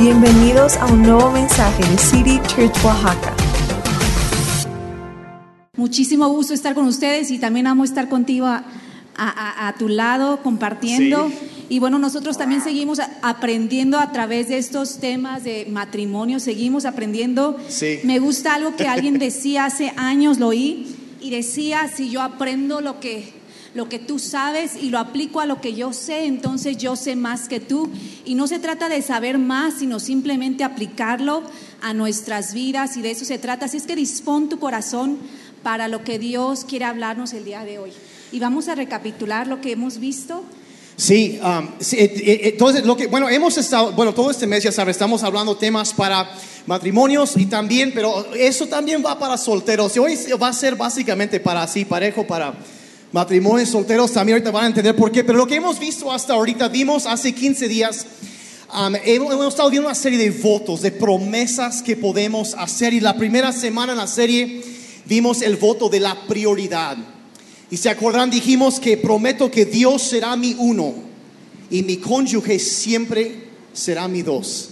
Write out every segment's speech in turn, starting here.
Bienvenidos a un nuevo mensaje de City Church Oaxaca. Muchísimo gusto estar con ustedes y también amo estar contigo a, a- a tu lado compartiendo. Sí. Y bueno, nosotros también seguimos aprendiendo a través de estos temas de matrimonio, seguimos aprendiendo. Sí. Me gusta algo que alguien decía hace años, lo oí, y decía, si yo aprendo lo que, lo que tú sabes y lo aplico a lo que yo sé, entonces yo sé más que tú. Y no se trata de saber más, sino simplemente aplicarlo a nuestras vidas y de eso se trata. Así es que dispón tu corazón para lo que Dios quiere hablarnos el día de hoy. Y vamos a recapitular lo que hemos visto. Sí, um, sí, eh, eh, entonces lo que, bueno, hemos estado, bueno, todo este mes ya sabes, estamos hablando temas para matrimonios y también, pero eso también va para solteros. Y hoy va a ser básicamente para así, parejo, para matrimonios solteros, también ahorita van a entender por qué. Pero lo que hemos visto hasta ahorita, vimos hace 15 días, um, hemos, estado viendo una serie de votos, de promesas que podemos hacer. Y la primera semana en la serie vimos el voto de la prioridad. Y se acordarán, dijimos que prometo que Dios será mi uno y mi cónyuge siempre será mi dos.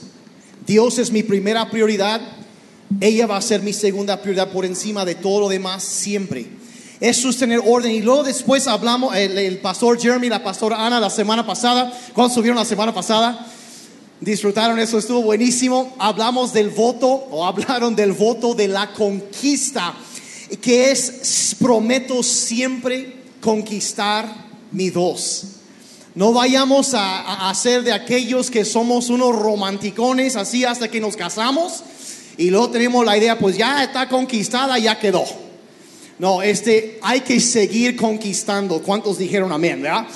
Dios es mi primera prioridad, ella va a ser mi segunda prioridad por encima de todo lo demás siempre. Es tener orden. Y luego después hablamos, el, pastor Jeremy, la pastora Ana la semana pasada, cuando subieron la semana pasada, disfrutaron eso, estuvo buenísimo. Hablamos del voto, o hablaron del voto de la conquista, que es, prometo siempre conquistar mi dos. No vayamos a, a, ser de aquellos que somos unos romanticones así hasta que nos casamos y luego tenemos la idea, pues ya está conquistada, ya quedó. No, este, hay que seguir conquistando. ¿Cuántos dijeron amén, verdad?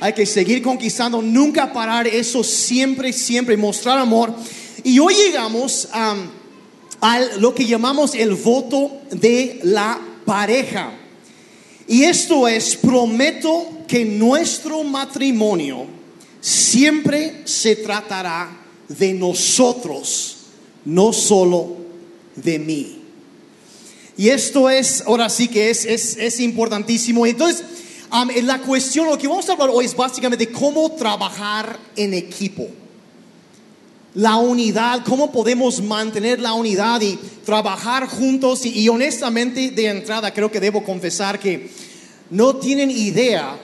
Hay que seguir conquistando, nunca parar eso, siempre, siempre mostrar amor. Y hoy llegamos um, a lo que llamamos el voto de la pareja. Y esto es, prometo que nuestro matrimonio siempre se tratará de nosotros, no solo de mí. Y esto es, ahora sí que es, es, es importantísimo. Entonces, la cuestión, lo que vamos a hablar hoy es básicamente cómo trabajar en equipo. La unidad, cómo podemos mantener la unidad y trabajar juntos. Y honestamente, de entrada, creo que debo confesar que no tienen idea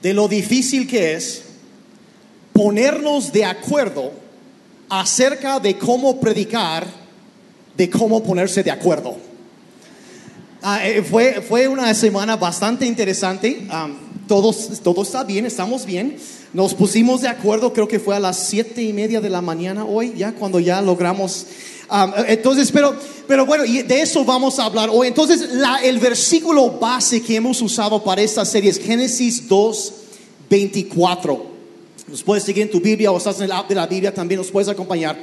de lo difícil que es ponernos de acuerdo acerca de cómo predicar, de cómo ponerse de acuerdo. Ah, eh, fue, fue una semana bastante interesante. Um, todos, todo está bien, estamos bien. Nos pusimos de acuerdo, creo que fue a las siete y media de la mañana hoy, ya cuando ya logramos. Um, entonces, pero, pero bueno, y de eso vamos a hablar hoy. Entonces, la, el versículo base que hemos usado para esta serie es Génesis 2, 24. Nos puedes seguir en tu Biblia o estás en el app de la Biblia, también nos puedes acompañar.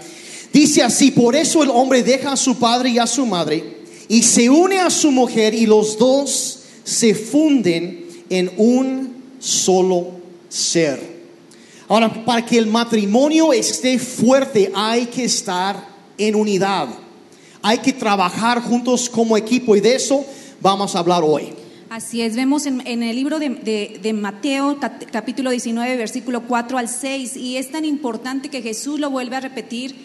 Dice así, por eso el hombre deja a su padre y a su madre y se une a su mujer y los dos se funden en un solo ser. Ahora, para que el matrimonio esté fuerte hay que estar en unidad. Hay que trabajar juntos como equipo y de eso vamos a hablar hoy. Así es, vemos en, en el libro de, de, de, Mateo capítulo 19, versículo 4 al 6, y es tan importante que Jesús lo vuelve a repetir.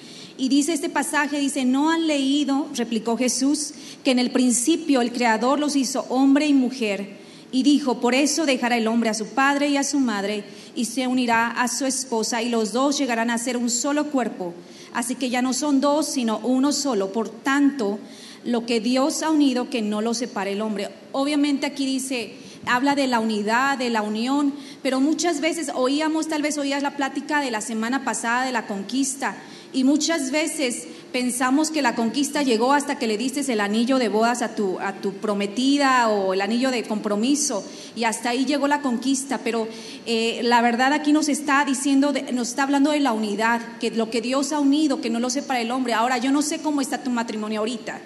Y dice este pasaje, dice, ¿no han leído, replicó Jesús, que en el principio el Creador los hizo hombre y mujer? Y dijo, por eso dejará el hombre a su padre y a su madre, y se unirá a su esposa, y los dos llegarán a ser un solo cuerpo. Así que ya no son dos, sino uno solo. Por tanto, lo que Dios ha unido, que no lo separe el hombre. Obviamente aquí dice, habla de la unidad, de la unión, pero muchas veces oíamos, tal vez oías la plática de la semana pasada de la conquista, y muchas veces pensamos que la conquista llegó hasta que le diste el anillo de bodas a tu, a tu prometida o el anillo de compromiso, y hasta ahí llegó la conquista, pero eh, la verdad aquí nos está diciendo, nos está hablando de la unidad, que lo que Dios ha unido, que no lo separa el hombre. Ahora, yo no sé cómo está tu matrimonio ahorita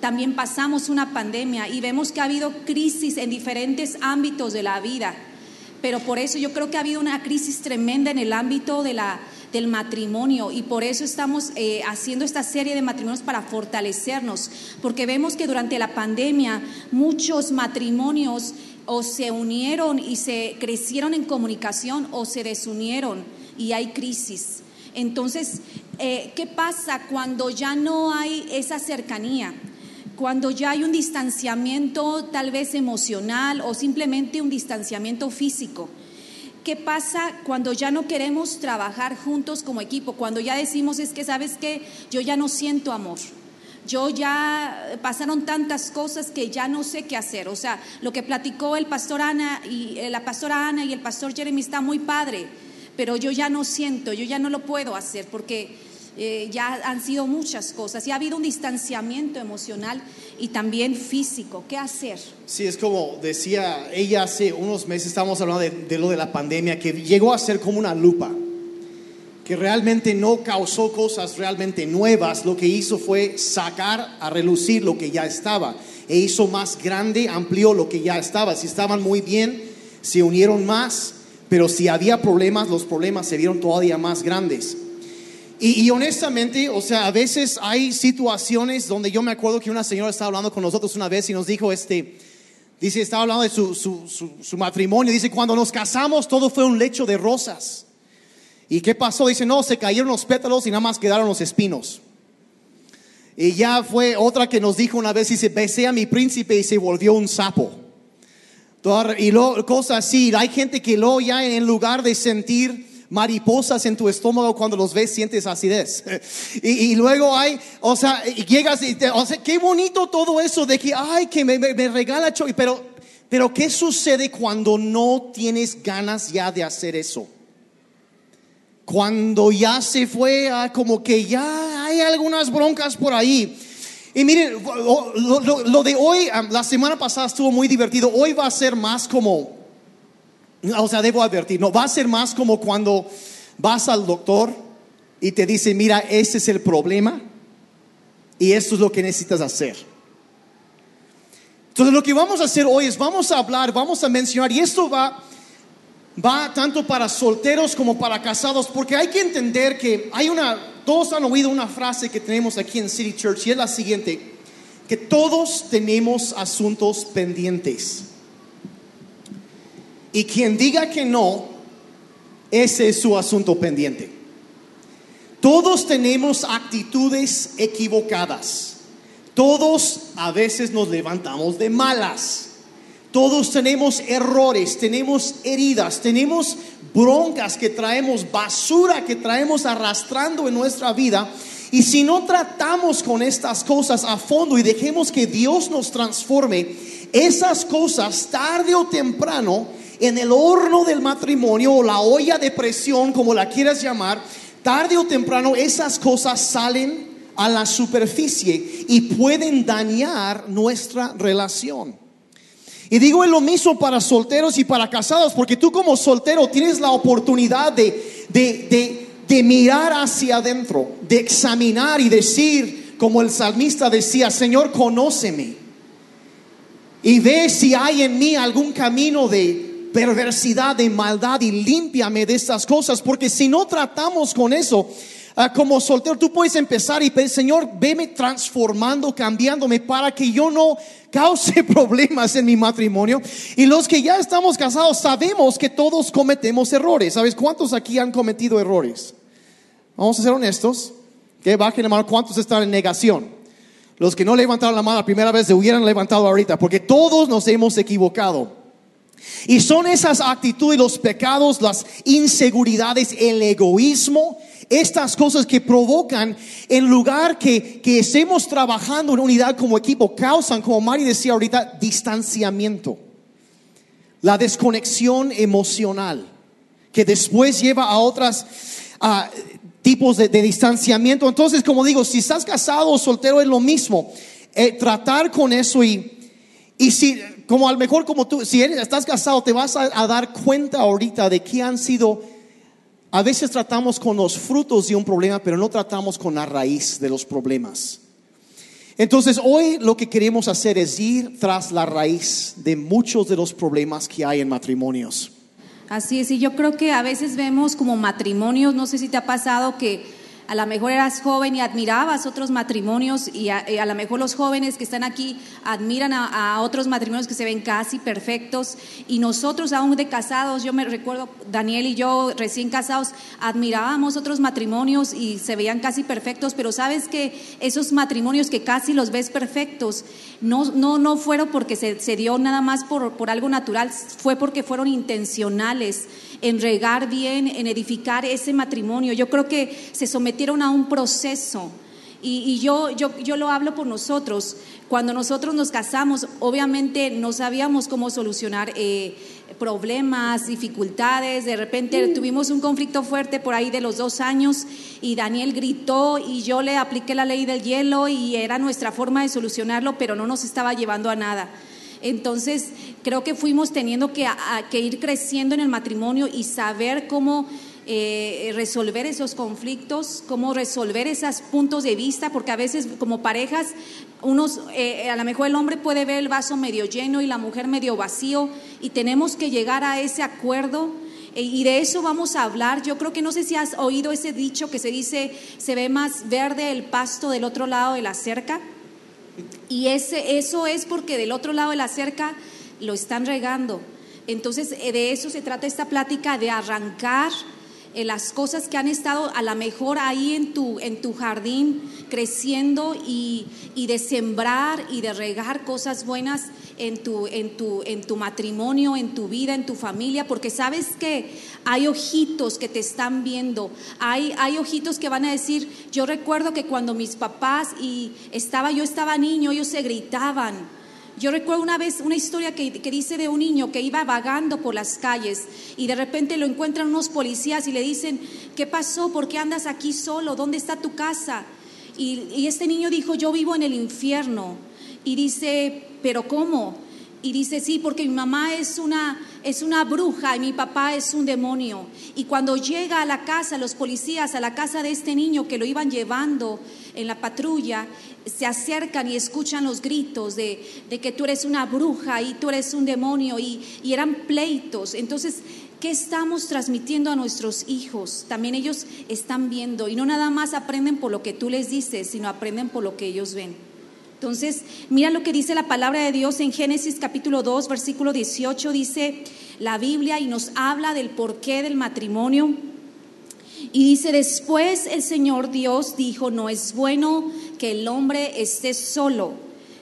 también pasamos una pandemia y vemos que ha habido crisis en diferentes ámbitos de la vida. Pero por eso yo creo que ha habido una crisis tremenda en el ámbito de la, del matrimonio y por eso estamos eh, haciendo esta serie de matrimonios para fortalecernos, porque vemos que durante la pandemia muchos matrimonios o se unieron y se crecieron en comunicación o se desunieron y hay crisis. Entonces, eh, ¿qué pasa cuando ya no hay esa cercanía? Cuando ya hay un distanciamiento tal vez emocional o simplemente un distanciamiento físico. ¿Qué pasa cuando ya no queremos trabajar juntos como equipo? Cuando ya decimos es que, ¿sabes qué? Yo ya no siento amor. Yo ya pasaron tantas cosas que ya no sé qué hacer. O sea, lo que platicó el pastor Ana y eh, la pastora Ana y el pastor Jeremy está muy padre, pero yo ya no siento, yo ya no lo puedo hacer porque eh, ya han sido muchas cosas y ha habido un distanciamiento emocional y también físico. ¿Qué hacer? Sí, es como decía ella hace unos meses, estábamos hablando de, de lo de la pandemia, que llegó a ser como una lupa, que realmente no causó cosas realmente nuevas, lo que hizo fue sacar a relucir lo que ya estaba, e hizo más grande, amplió lo que ya estaba. Si estaban muy bien, se unieron más, pero si había problemas, los problemas se vieron todavía más grandes. Y, y honestamente, o sea, a veces hay situaciones donde yo me acuerdo que una señora estaba hablando con nosotros una vez y nos dijo, este, dice, estaba hablando de su, su, su, matrimonio, dice, cuando nos casamos todo fue un lecho de rosas. ¿Y qué pasó? Dice, no, se cayeron los pétalos y nada más quedaron los espinos. Y ya fue otra que nos dijo una vez, dice, besé a mi príncipe y se volvió un sapo. Y luego, cosas así, hay gente que luego ya en lugar de sentir mariposas en tu estómago cuando los ves sientes acidez. Y, luego hay, o sea, llegas y te, o sea, qué bonito todo eso de que, ay, que me, me- regala Chucky, pero, pero ¿qué sucede cuando no tienes ganas ya de hacer eso? Cuando ya se fue, ah, como que ya hay algunas broncas por ahí. Y miren, lo de hoy, ah, la semana pasada estuvo muy divertido. Hoy va a ser más como, o sea, debo advertir, no, va a ser más como cuando vas al doctor y te dice, mira, ese es el problema y esto es lo que necesitas hacer. Entonces lo que vamos a hacer hoy es vamos a hablar, vamos a mencionar, y esto va, va tanto para solteros como para casados, porque hay que entender que hay una, todos han oído una frase que tenemos aquí en City Church y es la siguiente, que todos tenemos asuntos pendientes. Y quien diga que no, ese es su asunto pendiente. Todos tenemos actitudes equivocadas. Todos a veces nos levantamos de malas. Todos tenemos errores, tenemos heridas, tenemos broncas que traemos, basura que traemos arrastrando en nuestra vida. Y si no tratamos con estas cosas a fondo y dejemos que Dios nos transforme, esas cosas tarde o temprano en el horno del matrimonio o la olla de presión, como la quieras llamar, tarde o temprano esas cosas salen a la superficie y pueden dañar nuestra relación. Y digo lo mismo para solteros y para casados, porque tú como soltero tienes la oportunidad de, de, de, de mirar hacia adentro, de examinar y decir, como el salmista decía, Señor, conóceme. Y ve si hay en mí algún camino de perversidad, de maldad y límpiame de estas cosas, porque si no tratamos con eso, ah, como soltero, tú puedes empezar y pedir, Señor, veme transformando, cambiándome para que yo no cause problemas en mi matrimonio. Y los que ya estamos casados sabemos que todos cometemos errores. ¿Sabes cuántos aquí han cometido errores? Vamos a ser honestos. Que bajen la mano, ¿cuántos están en negación? Los que no levantaron la mano la primera vez se hubieran levantado ahorita, porque todos nos hemos equivocado. Y son esas actitudes, los pecados, las inseguridades, el egoísmo, estas cosas que provocan, en lugar que, que estemos trabajando en unidad como equipo, causan, como Mari decía ahorita, distanciamiento. La desconexión emocional, que después lleva a otras ah, tipos de, de distanciamiento. Entonces, como digo, si estás casado o soltero es lo mismo. Eh, tratar con eso y, y si, como a lo mejor como tú, si eres, estás casado, te vas a, a dar cuenta ahorita de que han sido, a veces tratamos con los frutos de un problema, pero no tratamos con la raíz de los problemas. Entonces, hoy lo que queremos hacer es ir tras la raíz de muchos de los problemas que hay en matrimonios. Así es, y yo creo que a veces vemos como matrimonios, no sé si te ha pasado que A lo mejor eras joven y admirabas otros matrimonios y a, y a lo mejor los jóvenes que están aquí admiran a, a otros matrimonios que se ven casi perfectos. Y nosotros aún de casados, yo me recuerdo, Daniel y yo recién casados, admirábamos otros matrimonios y se veían casi perfectos, pero sabes que esos matrimonios que casi los ves perfectos, no, no, no fueron porque se, se dio nada más por, por algo natural, fue porque fueron intencionales en regar bien, en edificar ese matrimonio. Yo creo que se sometieron a un proceso. Y, y yo, yo, yo lo hablo por nosotros. Cuando nosotros nos casamos, obviamente no sabíamos cómo solucionar eh, problemas, dificultades. De repente tuvimos un conflicto fuerte por ahí de los dos años y Daniel gritó y yo le apliqué la ley del hielo y era nuestra forma de solucionarlo, pero no nos estaba llevando a nada. Entonces, creo que fuimos teniendo que, ir creciendo en el matrimonio y saber cómo eh, resolver esos conflictos, cómo resolver esos puntos de vista, porque a veces como parejas, unos, eh, a lo mejor el hombre puede ver el vaso medio lleno y la mujer medio vacío, y tenemos que llegar a ese acuerdo. eh, Y de eso vamos a hablar. Yo creo que no sé si has oído ese dicho que se dice, se ve más verde el pasto del otro lado de la cerca. Y ese, eso es porque del otro lado de la cerca lo están regando. Entonces, eh, de eso se trata esta plática, de arrancar eh, las cosas que han estado a lo mejor ahí en tu, en tu jardín creciendo y, y de sembrar y de regar cosas buenas en tu, en, tu, en tu matrimonio, en tu vida, en tu familia, porque sabes que hay ojitos que te están viendo, hay, hay ojitos que van a decir, yo recuerdo que cuando mis papás y estaba, yo estaba niño, ellos se gritaban. Yo recuerdo una vez una historia que, dice de un niño que iba vagando por las calles y de repente lo encuentran unos policías y le dicen, ¿qué pasó? ¿Por qué andas aquí solo? ¿Dónde está tu casa? Y, y este niño dijo, yo vivo en el infierno. Y dice, ¿pero cómo? Y dice, sí, porque mi mamá es una, es una bruja y mi papá es un demonio. Y cuando llega a la casa, los policías, a la casa de este niño que lo iban llevando en la patrulla, se acercan y escuchan los gritos de, de que tú eres una bruja y tú eres un demonio y, y eran pleitos. Entonces, ¿qué estamos transmitiendo a nuestros hijos? También ellos están viendo y no nada más aprenden por lo que tú les dices, sino aprenden por lo que ellos ven. Entonces, mira lo que dice la palabra de Dios en Génesis capítulo 2, versículo 18, dice la Biblia y nos habla del porqué del matrimonio. Y dice, después el Señor Dios dijo, no es bueno que el hombre esté solo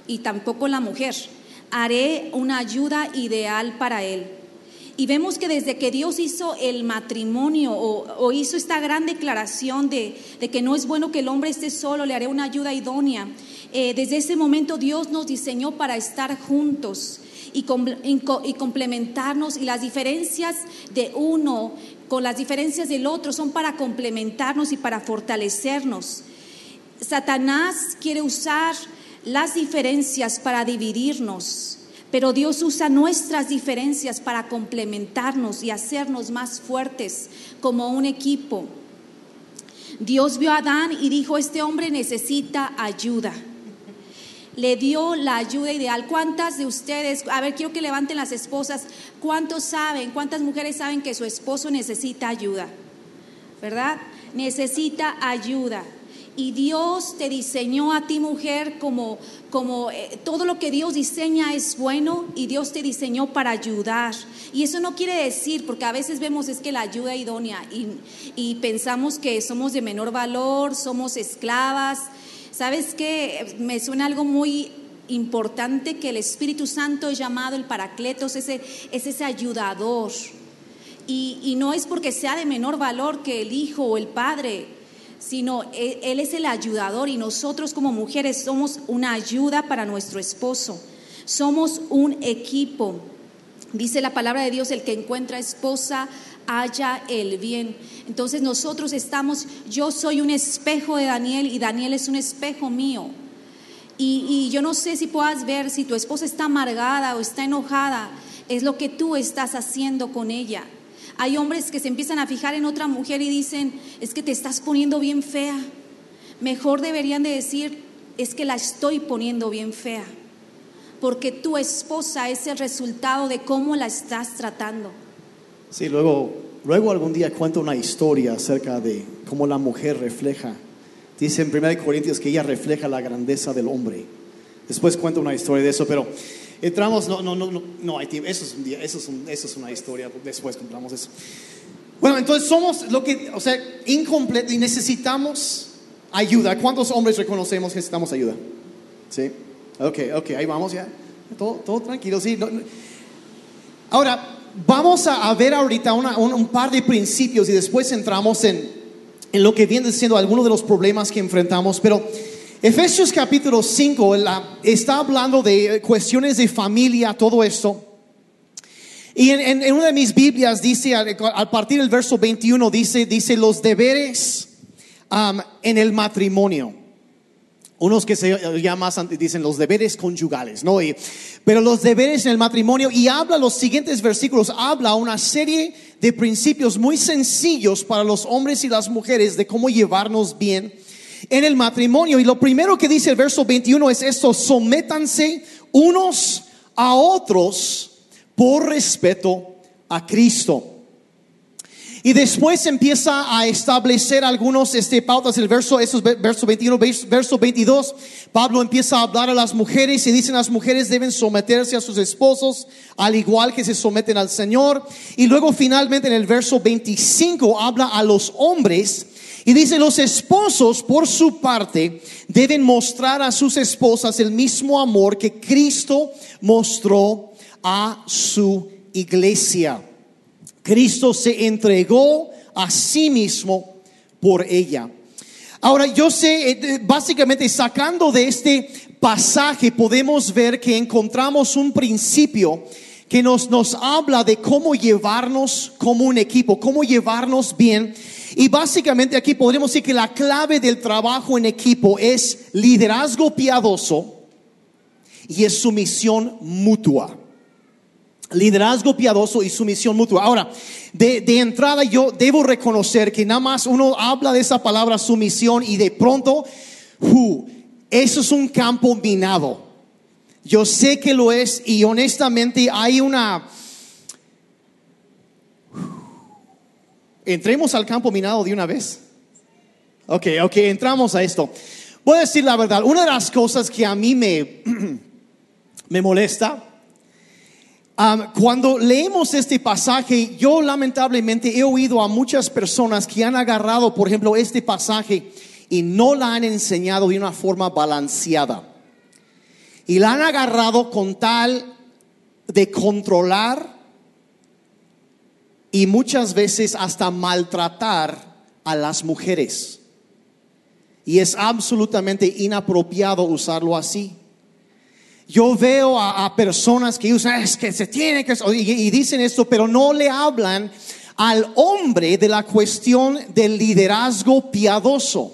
y tampoco la mujer. Haré una ayuda ideal para él. Y vemos que desde que Dios hizo el matrimonio o, hizo esta gran declaración de, de, que no es bueno que el hombre esté solo, le haré una ayuda idónea, eh, desde ese momento Dios nos diseñó para estar juntos y, com, y, y complementarnos y las diferencias de uno con las diferencias del otro son para complementarnos y para fortalecernos. Satanás quiere usar las diferencias para dividirnos, pero Dios usa nuestras diferencias para complementarnos y hacernos más fuertes como un equipo. Dios vio a Adán y dijo, este hombre necesita ayuda. Le dio la ayuda ideal. ¿Cuántas de ustedes, a ver, quiero que levanten las esposas, cuántos saben, cuántas mujeres saben que su esposo necesita ayuda? ¿Verdad? Necesita ayuda. Y Dios te diseñó a ti mujer como, como eh, todo lo que Dios diseña es bueno y Dios te diseñó para ayudar. Y eso no quiere decir, porque a veces vemos es que la ayuda idónea y, y pensamos que somos de menor valor, somos esclavas. ¿Sabes qué? Me suena algo muy importante que el Espíritu Santo es llamado el Paracletos, ese, es ese ayudador. Y, no es porque sea de menor valor que el hijo o el padre, sino él, él, es el ayudador y nosotros como mujeres somos una ayuda para nuestro esposo. Somos un equipo. Dice la palabra de Dios, el que encuentra esposa haya el bien. Entonces nosotros estamos, yo soy un espejo de Daniel y Daniel es un espejo mío. Y, y yo no sé si puedas ver si tu esposa está amargada o está enojada, es lo que tú estás haciendo con ella. Hay hombres que se empiezan a fijar en otra mujer y dicen, es que te estás poniendo bien fea. Mejor deberían de decir, es que la estoy poniendo bien fea. Porque tu esposa es el resultado de cómo la estás tratando. Sí, luego, luego algún día cuento una historia acerca de como la mujer refleja. Dice en 1 Corintios que ella refleja la grandeza del hombre. Después cuento una historia de eso, pero entramos, no, no, no, no, no hay tiempo, eso es un día, eso es, un- eso es una historia, después contamos eso. Bueno, entonces somos lo que, o sea, incompleto y necesitamos ayuda. ¿Cuántos hombres reconocemos que necesitamos ayuda? Sí. Ok, ok, ahí vamos ya. Todo, todo tranquilo, sí. no- no. Ahora, vamos a, ver ahorita una- un, par de principios y después entramos en, en lo que viene siendo algunos de los problemas que enfrentamos. Pero Efesios capítulo 5 la- está hablando de cuestiones de familia, todo esto. Y en, una de mis Biblias dice, al, partir del verso 21, dice, dice los deberes en el matrimonio. Unos que se llaman, dicen los deberes conyugales, ¿no? Y- pero los deberes en el matrimonio, y habla los siguientes versículos, habla una serie de principios muy sencillos para los hombres y las mujeres de cómo llevarnos bien en el matrimonio. Y lo primero que dice el verso 21 es esto, sométanse unos a otros por respeto a Cristo. Y después empieza a establecer algunos este, pautas. El verso, esos, ve- verso 21, vers- verso 22, Pablo empieza a hablar a las mujeres y dicen las mujeres deben someterse a sus esposos al igual que se someten al Señor. Y luego finalmente en el verso 25 habla a los hombres y dice los esposos por su parte deben mostrar a sus esposas el mismo amor que Cristo mostró a su iglesia. Cristo se entregó a sí mismo por ella. Ahora, yo sé, eh, básicamente sacando de este pasaje podemos ver que encontramos un principio que nos, nos habla de cómo llevarnos como un equipo, cómo llevarnos bien. Y básicamente aquí podríamos decir que la clave del trabajo en equipo es liderazgo piadoso y es sumisión mutua liderazgo piadoso y sumisión mutua. Ahora, de, entrada yo debo reconocer que nada más uno habla de esa palabra sumisión y de pronto, ¡ju! eso es un campo minado. Yo sé que lo es y honestamente hay una... Entremos al campo minado de una vez. Ok, ok, entramos a esto. Voy a decir la verdad, una de las cosas que a mí me, me molesta Cuando leemos este pasaje, yo lamentablemente he oído a muchas personas que han agarrado, por ejemplo, este pasaje y no la han enseñado de una forma balanceada. Y la han agarrado con tal de controlar y muchas veces hasta maltratar a las mujeres. Y es absolutamente inapropiado usarlo así. Yo veo a, personas que usan, es que se tiene que, y, y dicen esto, pero no le hablan al hombre de la cuestión del liderazgo piadoso.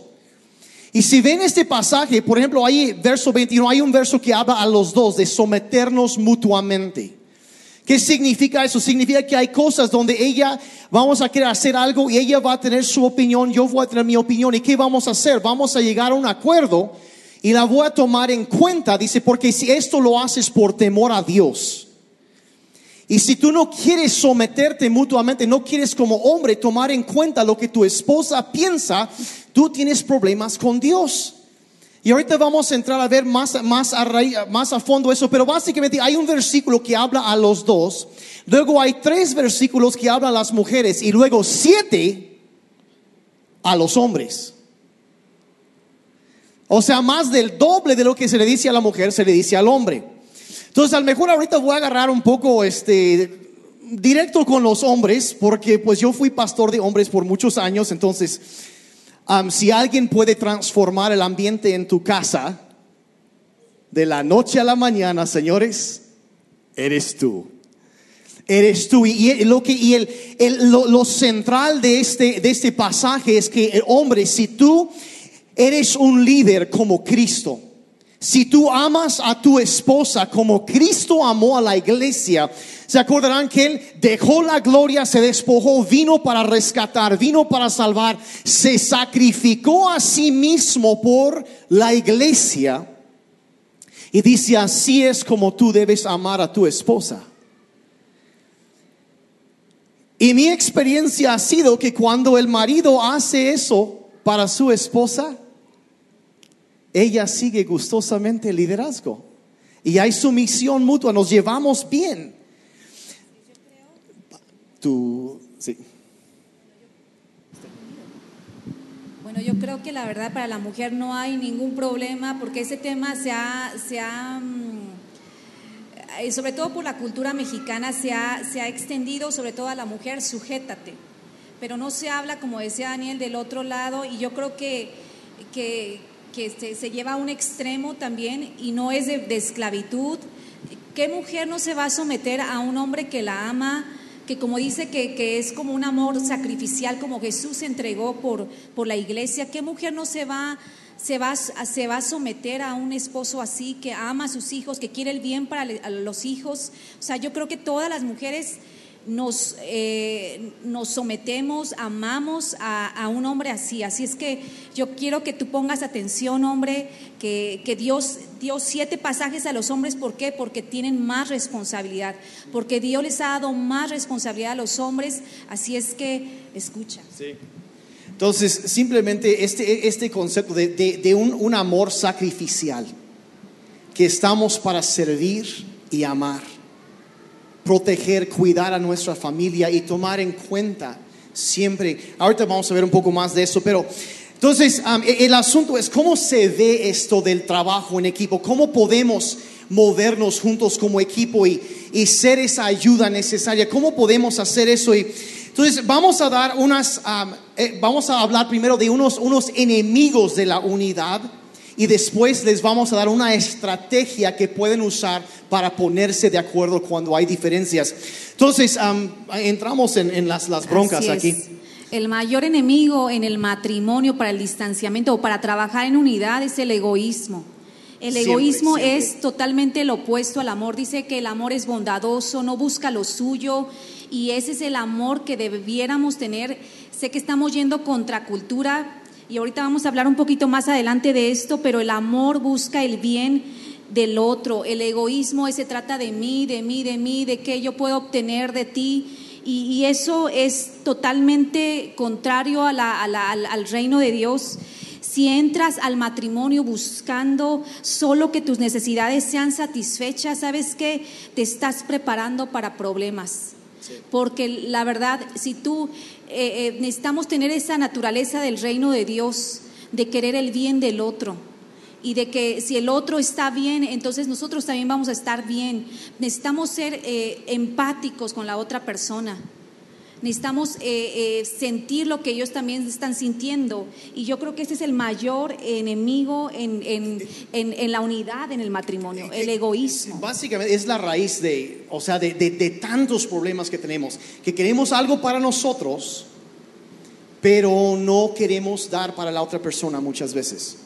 Y si ven este pasaje, por ejemplo, ahí, verso 21, hay un verso que habla a los dos de someternos mutuamente. ¿Qué significa eso? Significa que hay cosas donde ella, vamos a querer hacer algo y ella va a tener su opinión, yo voy a tener mi opinión. ¿Y qué vamos a hacer? Vamos a llegar a un acuerdo y la voy a tomar en cuenta, dice, porque si esto lo haces por temor a Dios, y si tú no quieres someterte mutuamente, no quieres como hombre tomar en cuenta lo que tu esposa piensa, tú tienes problemas con Dios. Y ahorita vamos a entrar a ver más, más, a, más a fondo eso, pero básicamente hay un versículo que habla a los dos, luego hay tres versículos que hablan a las mujeres y luego siete a los hombres. O sea, más del doble de lo que se le dice a la mujer, se le dice al hombre. Entonces, a lo mejor ahorita voy a agarrar un poco este directo con los hombres, porque pues yo fui pastor de hombres por muchos años, entonces, um, si alguien puede transformar el ambiente en tu casa de la noche a la mañana, señores, eres tú. Eres tú. Y, lo, que, y el, el- lo, lo central de este, de este pasaje es que el hombre, si tú eres un líder como Cristo, si tú amas a tu esposa como Cristo amó a la iglesia, se acordarán que Él dejó la gloria, se despojó, vino para rescatar, vino para salvar, se sacrificó a sí mismo por la iglesia. Y dice, así es como tú debes amar a tu esposa. Y mi experiencia ha sido que cuando el marido hace eso para su esposa, ella sigue gustosamente el liderazgo. Y hay sumisión mutua, nos llevamos bien. Tú, sí. Bueno, yo creo que la verdad para la mujer no hay ningún problema porque ese tema se ha, se ha mm, eh, sobre todo por la cultura mexicana, se ha, se ha extendido sobre todo a la mujer, sujétate. Pero no se habla, como decía Daniel, del otro lado y yo creo que, que, que se, lleva a un extremo también y no es de, esclavitud. ¿Qué mujer no se va a someter a un hombre que la ama? que como dice que, que, es como un amor sacrificial, como Jesús se entregó por, por la iglesia, ¿qué mujer no se va, se, va, se va a someter a un esposo así, que ama a sus hijos, que quiere el bien para los hijos? O sea, yo creo que todas las mujeres nos, eh, nos sometemos, amamos a, a, un hombre así. Así es que yo quiero que tú pongas atención, hombre, que, que, Dios dio siete pasajes a los hombres. ¿Por qué? Porque tienen más responsabilidad, porque Dios les ha dado más responsabilidad a los hombres. Así es que escucha. Sí. Entonces, simplemente este, este concepto de, de, de un, un amor sacrificial, que estamos para servir y amar proteger, cuidar a nuestra familia y tomar en cuenta siempre. Ahorita vamos a ver un poco más de eso, pero entonces um, el asunto es cómo se ve esto del trabajo en equipo, cómo podemos movernos juntos como equipo y, y ser esa ayuda necesaria, cómo podemos hacer eso. Y, entonces vamos a dar unas, um, eh, vamos a hablar primero de unos, unos enemigos de la unidad y después les vamos a dar una estrategia que pueden usar para ponerse de acuerdo cuando hay diferencias. Entonces, um, entramos en, en, las, las broncas aquí. El mayor enemigo en el matrimonio para el distanciamiento o para trabajar en unidad es el egoísmo. El siempre, egoísmo siempre. es totalmente el opuesto al amor. Dice que el amor es bondadoso, no busca lo suyo y ese es el amor que debiéramos tener. Sé que estamos yendo contra cultura, y ahorita vamos a hablar un poquito más adelante de esto, pero el amor busca el bien del otro, el egoísmo se trata de mí, de mí, de mí, de qué yo puedo obtener de ti. Y, eso es totalmente contrario a la, a la, al, al reino de Dios. Si entras al matrimonio buscando solo que tus necesidades sean satisfechas, sabes que te estás preparando para problemas. Porque la verdad, si tú eh, eh, necesitamos tener esa naturaleza del reino de Dios, de querer el bien del otro y de que si el otro está bien, entonces nosotros también vamos a estar bien. Necesitamos ser eh, empáticos con la otra persona. Necesitamos eh, eh, sentir lo que ellos también están sintiendo. Y yo creo que ese es el mayor enemigo en, en, en, en la unidad en el matrimonio, el egoísmo. Básicamente es la raíz de, o sea, de, de, de tantos problemas que tenemos, que queremos algo para nosotros, pero no queremos dar para la otra persona muchas veces.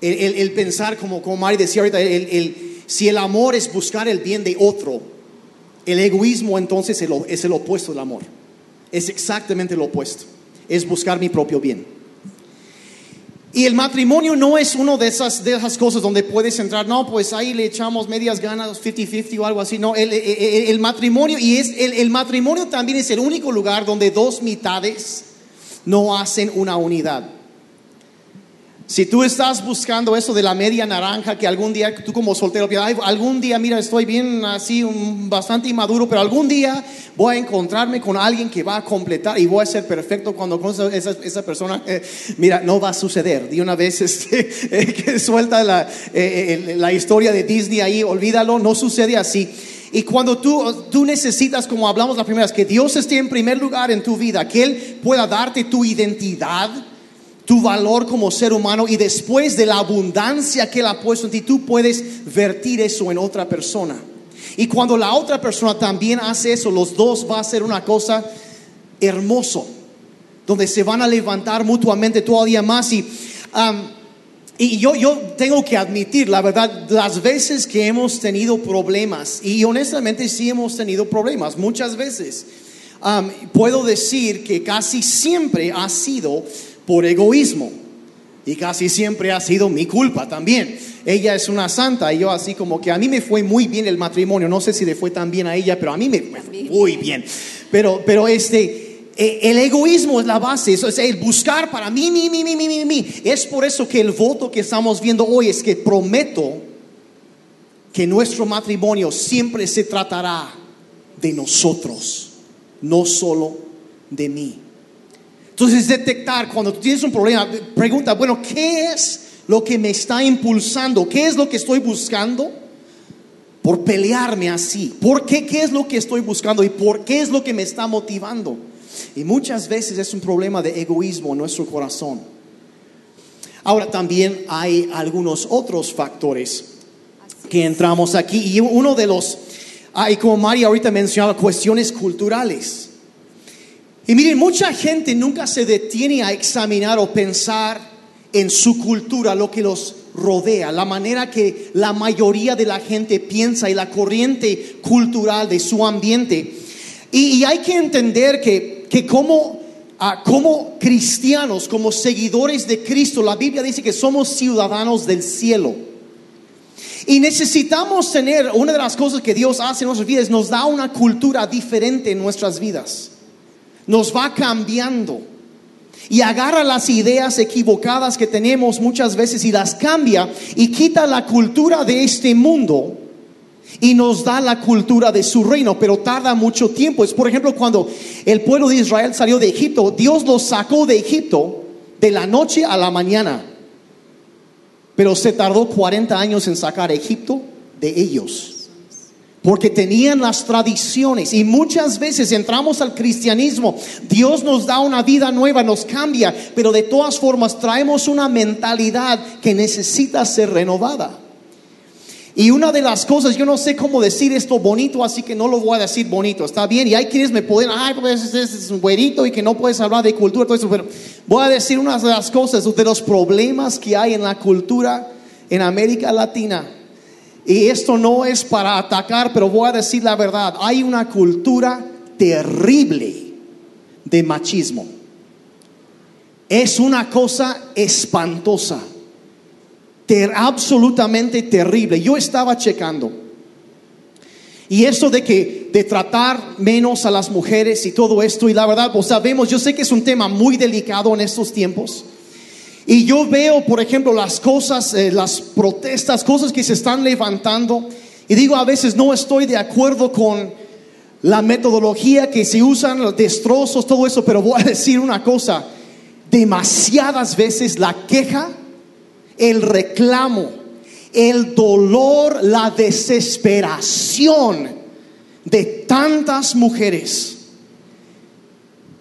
El, el, el pensar, como, como Mari decía ahorita, el, si el amor es buscar el bien de otro, el egoísmo entonces es el opuesto del amor. Es exactamente lo opuesto. Es buscar mi propio bien. Y el matrimonio no es uno de esas, de esas cosas donde puedes entrar, no, pues ahí le echamos medias ganas, 50-50 o algo así. No, el, el, el matrimonio, y es, el, el matrimonio también es el único lugar donde dos mitades no hacen una unidad. Si tú estás buscando eso de la media naranja, que algún día tú como soltero, ay, algún día, mira, estoy bien así, un, bastante inmaduro, pero algún día voy a encontrarme con alguien que va a completar y voy a ser perfecto cuando con esa, esa persona, eh, mira, no va a suceder. De una vez este, eh, que suelta la, eh, la historia de Disney ahí, olvídalo, no sucede así. Y cuando tú, tú necesitas, como hablamos la primera vez, que Dios esté en primer lugar en tu vida, que Él pueda darte tu identidad, tu valor como ser humano y después de la abundancia que Él ha puesto en ti, tú puedes vertir eso en otra persona. Y cuando la otra persona también hace eso, los dos va a ser una cosa hermoso, donde se van a levantar mutuamente todavía más. Y, y yo, yo tengo que admitir, la verdad, las veces que hemos tenido problemas, y honestamente sí hemos tenido problemas, muchas veces, puedo decir que casi siempre ha sido por egoísmo. Y casi siempre ha sido mi culpa también. Ella es una santa y yo así como que a mí me fue muy bien el matrimonio. No sé si le fue tan bien a ella, pero a mí me fue muy bien. pero, pero este, eh, el egoísmo es la base, eso es el buscar para mí, mí, mí, mí, mí, mí, mí. Es por eso que el voto que estamos viendo hoy es que prometo que nuestro matrimonio siempre se tratará de nosotros, no solo de mí. Entonces detectar cuando tú tienes un problema, pregunta, bueno, ¿qué es lo que me está impulsando? ¿Qué es lo que estoy buscando? Por pelearme así. ¿Por qué? ¿Qué es lo que estoy buscando? ¿Y por qué es lo que me está motivando? Y muchas veces es un problema de egoísmo en nuestro corazón. Ahora también hay algunos otros factores que entramos aquí. Y uno de los, hay como María ahorita mencionaba, cuestiones culturales. Y miren, mucha gente nunca se detiene a examinar o pensar en su cultura, lo que los rodea, la manera que la mayoría de la gente piensa y la corriente cultural de su ambiente. Y, hay que entender que, que como, ah, como cristianos, como seguidores de Cristo, la Biblia dice que somos ciudadanos del cielo. Y necesitamos tener, una de las cosas que Dios hace en nuestras vidas, nos da una cultura diferente en nuestras vidas nos va cambiando. Y agarra las ideas equivocadas que tenemos muchas veces y las cambia y quita la cultura de este mundo y nos da la cultura de su reino, pero tarda mucho tiempo. Es por ejemplo cuando el pueblo de Israel salió de Egipto, Dios los sacó de Egipto de la noche a la mañana, pero se tardó 40 años en sacar Egipto de ellos porque tenían las tradiciones y muchas veces entramos al cristianismo, Dios nos da una vida nueva, nos cambia, pero de todas formas traemos una mentalidad que necesita ser renovada. Y una de las cosas, yo no sé cómo decir esto bonito, así que no lo voy a decir bonito, está bien. Y hay quienes me pueden, ay, pues es un güerito y que no puedes hablar de cultura, todo eso, pero voy a decir una de las cosas, de los problemas que hay en la cultura en América Latina y esto no es para atacar, pero voy a decir la verdad. Hay una cultura terrible de machismo. Es una cosa espantosa. absolutamente terrible. Yo estaba checando. Y esto de que de tratar menos a las mujeres y todo esto y la verdad, pues sabemos, yo sé que es un tema muy delicado en estos tiempos. Y yo veo, por ejemplo, las cosas, eh, las protestas, cosas que se están levantando. Y digo, a veces no estoy de acuerdo con la metodología que se usan, los destrozos, todo eso, pero voy a decir una cosa. Demasiadas veces la queja, el reclamo, el dolor, la desesperación de tantas mujeres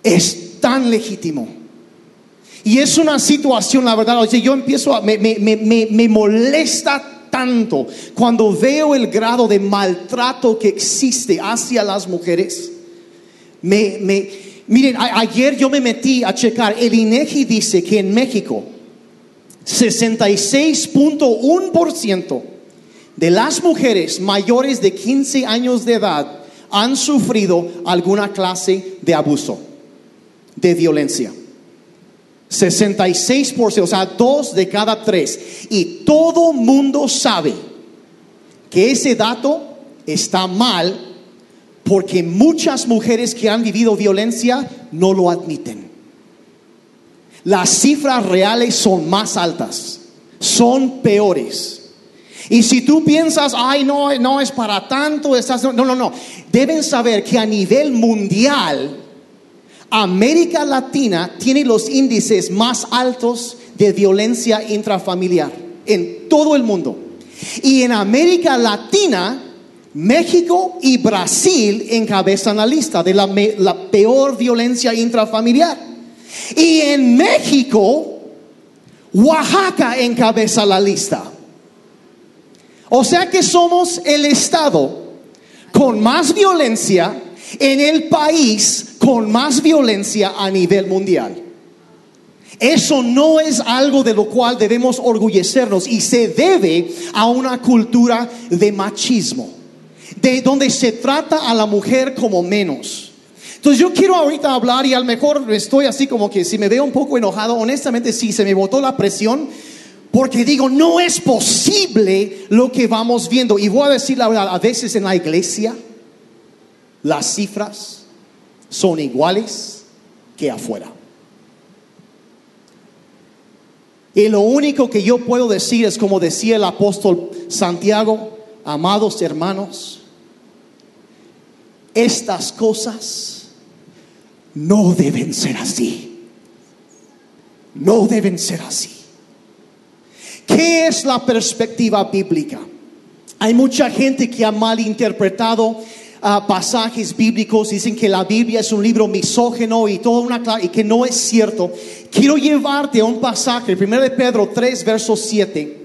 es tan legítimo y es una situación, la verdad, yo empiezo a, me, me, me, me molesta tanto cuando veo el grado de maltrato que existe hacia las mujeres. Me, me, miren, ayer yo me metí a checar, el INEGI dice que en México 66.1% de las mujeres mayores de 15 años de edad han sufrido alguna clase de abuso, de violencia. 66%, o sea, dos de cada tres. Y todo mundo sabe que ese dato está mal porque muchas mujeres que han vivido violencia no lo admiten. Las cifras reales son más altas, son peores. Y si tú piensas, ay, no, no es para tanto, estás, no, no, no. Deben saber que a nivel mundial, América Latina tiene los índices más altos de violencia intrafamiliar en todo el mundo. Y en América Latina, México y Brasil encabezan la lista de la, peor violencia intrafamiliar. Y en México, Oaxaca encabeza la lista. O sea que somos el estado con más violencia en el país con más violencia a nivel mundial. Eso no es algo de lo cual debemos orgullecernos y se debe a una cultura de machismo, de donde se trata a la mujer como menos. Entonces yo quiero ahorita hablar y a lo mejor estoy así como que si me veo un poco enojado, honestamente sí, se me botó la presión porque digo, no es posible lo que vamos viendo. Y voy a decir la verdad, a veces en la iglesia, las cifras son iguales que afuera. Y lo único que yo puedo decir es como decía el apóstol Santiago, amados hermanos, estas cosas no deben ser así. No deben ser así. ¿Qué es la perspectiva bíblica? Hay mucha gente que ha malinterpretado pasajes bíblicos, dicen que la Biblia es un libro misógeno y todo una y que no es cierto. Quiero llevarte a un pasaje, 1 de Pedro 3, verso 7,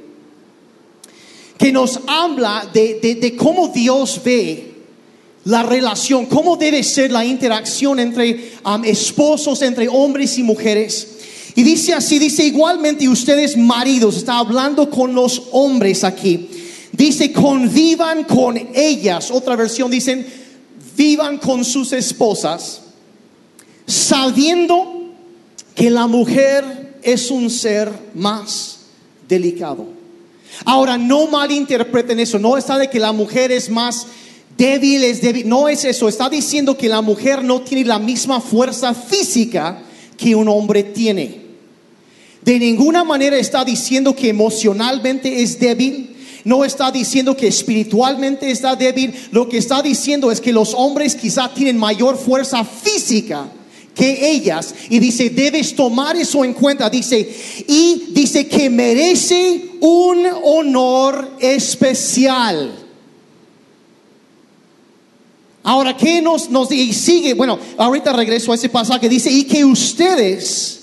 que nos habla de, de- cómo Dios ve la relación, cómo debe ser la interacción entre esposos, entre hombres y mujeres. Y dice así, dice igualmente ustedes maridos, está hablando con los hombres aquí. Dice, convivan con ellas. Otra versión dicen, vivan con sus esposas, sabiendo que la mujer es un ser más delicado. Ahora, no malinterpreten eso, no está de que la mujer es más débil, es débil, no es eso, está diciendo que la mujer no tiene la misma fuerza física que un hombre tiene. De ninguna manera está diciendo que emocionalmente es débil. No está diciendo que espiritualmente está débil. Lo que está diciendo es que los hombres quizá tienen mayor fuerza física que ellas. Y dice, debes tomar eso en cuenta. Dice, y dice que merece un honor especial. Ahora, ¿qué nos, y sigue? Bueno, ahorita regreso a ese pasaje. Dice, y que ustedes,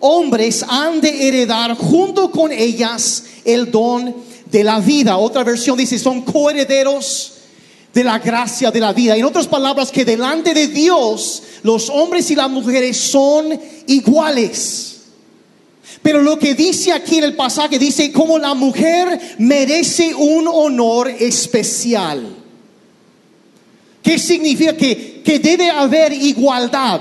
hombres, han de heredar junto con ellas el don de la vida. Otra versión dice, son coherederos de la gracia de la vida. En otras palabras, que delante de Dios, los hombres y las mujeres son iguales. Pero lo que dice aquí en el pasaje, dice como la mujer merece un honor especial. ¿Qué significa? Que, que debe haber igualdad.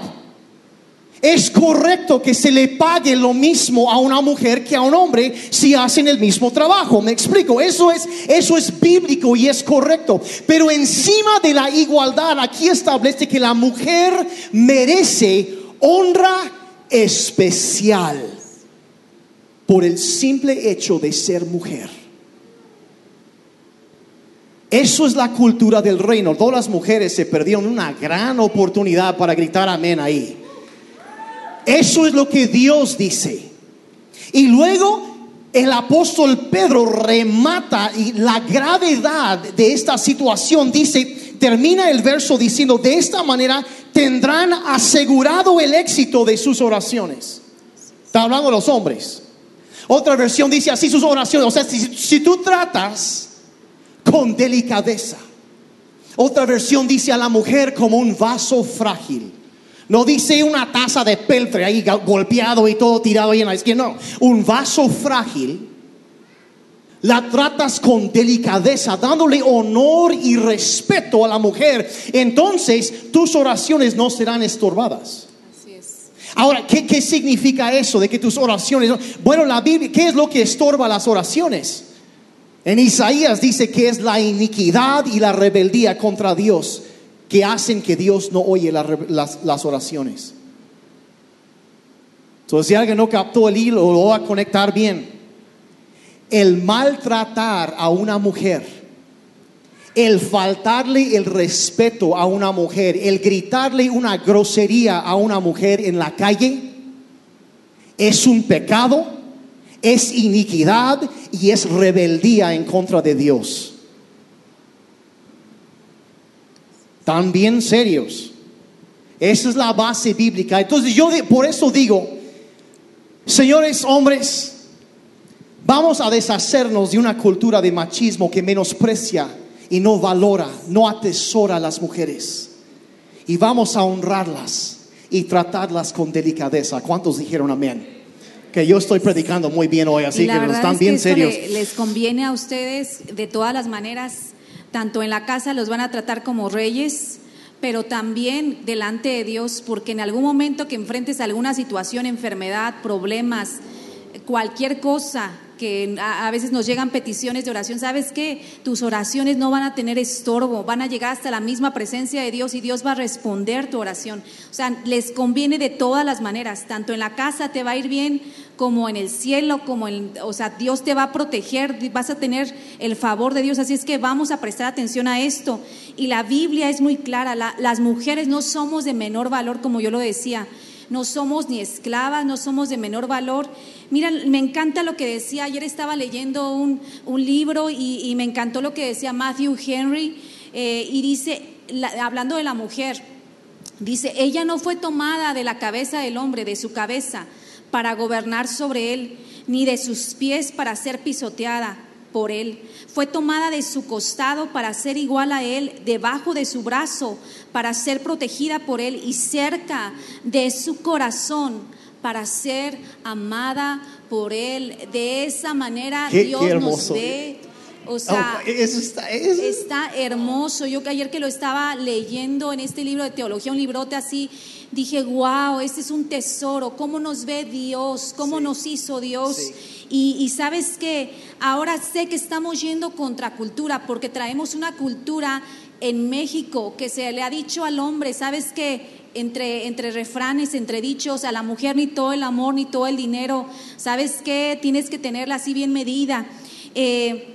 Es correcto que se le pague lo mismo a una mujer que a un hombre si hacen el mismo trabajo. Me explico, eso es eso es bíblico y es correcto, pero encima de la igualdad aquí establece que la mujer merece honra especial por el simple hecho de ser mujer. Eso es la cultura del reino. Todas las mujeres se perdieron una gran oportunidad para gritar amén ahí. Eso es lo que Dios dice. Y luego el apóstol Pedro remata y la gravedad de esta situación. Dice, termina el verso diciendo, de esta manera tendrán asegurado el éxito de sus oraciones. Está hablando los hombres. Otra versión dice así sus oraciones. O sea, si, si tú tratas con delicadeza. Otra versión dice a la mujer como un vaso frágil. No dice una taza de peltre ahí golpeado y todo tirado ahí en la esquina. No, un vaso frágil. La tratas con delicadeza, dándole honor y respeto a la mujer. Entonces tus oraciones no serán estorbadas. Así es. Ahora, ¿qué, qué significa eso de que tus oraciones... Bueno, la Biblia, ¿qué es lo que estorba las oraciones? En Isaías dice que es la iniquidad y la rebeldía contra Dios que hacen que Dios no oye las, las oraciones. Entonces, si alguien no captó el hilo, lo va a conectar bien. El maltratar a una mujer, el faltarle el respeto a una mujer, el gritarle una grosería a una mujer en la calle, es un pecado, es iniquidad y es rebeldía en contra de Dios. También serios. Esa es la base bíblica. Entonces yo de- por eso digo, señores hombres, vamos a deshacernos de una cultura de machismo que menosprecia y no valora, no atesora a las mujeres. Y vamos a honrarlas y tratarlas con delicadeza. ¿Cuántos dijeron amén? Que yo estoy predicando muy bien hoy, así que están es que bien serios. le- les conviene a ustedes de todas las maneras, tanto en la casa los van a tratar como reyes, pero también delante de Dios, porque en algún momento que enfrentes alguna situación, enfermedad, problemas, cualquier cosa, que a, veces nos llegan peticiones de oración, ¿sabes qué? Tus oraciones no van a tener estorbo, van a llegar hasta la misma presencia de Dios y Dios va a responder tu oración. O sea, les conviene de todas las maneras, tanto en la casa te va a ir bien como en el cielo, como en, o sea, Dios te va a proteger, vas a tener el favor de Dios, así es que vamos a prestar atención a esto. Y la Biblia es muy clara, la- las mujeres no somos de menor valor, como yo lo decía, no somos ni esclavas, no somos de menor valor. Mira, me encanta lo que decía, ayer estaba leyendo un, un libro y, y me encantó lo que decía Matthew Henry, eh, y dice, la- hablando de la mujer, Dice, ella no fue tomada de la cabeza del hombre, de su cabeza, para gobernar sobre él, ni de sus pies para ser pisoteada por él. Fue tomada de su costado para ser igual a él, debajo de su brazo, para ser protegida por él, y cerca de su corazón, para ser amada por él. De esa manera Qué- qué Dios nos ve. O sea, Oh, eso está, eso- Está hermoso. Yo que ayer que lo estaba leyendo en este libro de teología, un librote así, dije, wow, este es un tesoro. ¿Cómo nos ve Dios? ¿Cómo Sí. nos hizo Dios? Sí. Y, y sabes que ahora sé que estamos yendo contra cultura porque traemos una cultura en México que se le ha dicho al hombre, ¿sabes que entre, entre refranes, entre dichos, a la mujer ni todo el amor ni todo el dinero, ¿sabes qué? Tienes que tenerla así bien medida. Eh,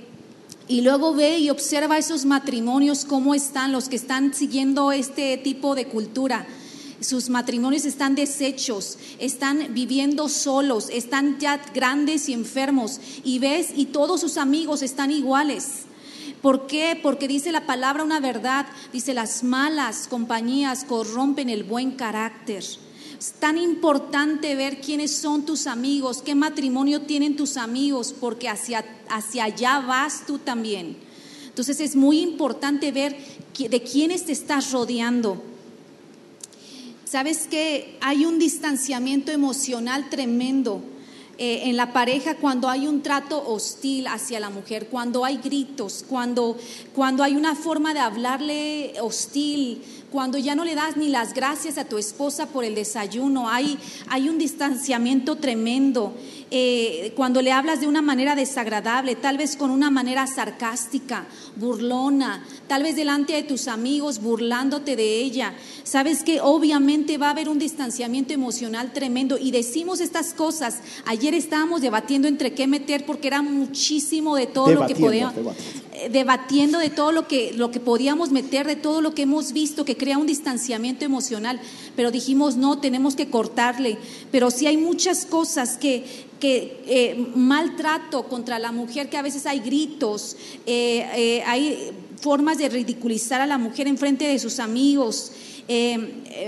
y luego ve y observa esos matrimonios, cómo están los que están siguiendo este tipo de cultura. Sus matrimonios están deshechos, están viviendo solos, están ya grandes y enfermos. Y ves, y todos sus amigos están iguales. ¿Por qué? Porque dice la palabra una verdad. Dice, las malas compañías corrompen el buen carácter. Es tan importante ver quiénes son tus amigos, qué matrimonio tienen tus amigos, porque hacia, hacia allá vas tú también. Entonces es muy importante ver de quiénes te estás rodeando. Sabes que hay un distanciamiento emocional tremendo eh, en la pareja cuando hay un trato hostil hacia la mujer, cuando hay gritos, cuando, cuando hay una forma de hablarle hostil, cuando ya no le das ni las gracias a tu esposa por el desayuno, hay, hay un distanciamiento tremendo. Eh, cuando le hablas de una manera desagradable, tal vez con una manera sarcástica, burlona, tal vez delante de tus amigos burlándote de ella. Sabes que obviamente va a haber un distanciamiento emocional tremendo y decimos estas cosas. Ayer estábamos debatiendo entre qué meter porque era muchísimo de todo lo que podíamos debatiendo. eh, debatiendo de todo lo que, lo que podíamos meter, de todo lo que hemos visto que crea un distanciamiento emocional, pero dijimos no, tenemos que cortarle, pero sí hay muchas cosas que, que eh, maltrato contra la mujer, que a veces hay gritos, eh, eh, hay formas de ridiculizar a la mujer en frente de sus amigos,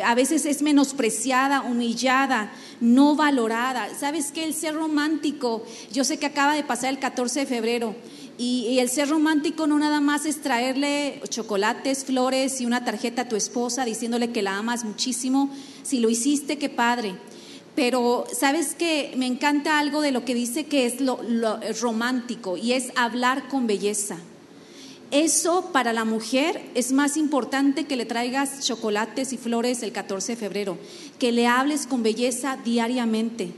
a veces es menospreciada, humillada, no valorada. ¿Sabes qué? El ser romántico, yo sé que acaba de pasar el 14 de febrero. Y el ser romántico no nada más es traerle chocolates, flores y una tarjeta a tu esposa diciéndole que la amas muchísimo. Si lo hiciste, qué padre. Pero sabes que me encanta algo de lo que dice que es lo, romántico y es hablar con belleza. Eso para la mujer es más importante que le traigas chocolates y flores el 14 de febrero, que le hables con belleza diariamente.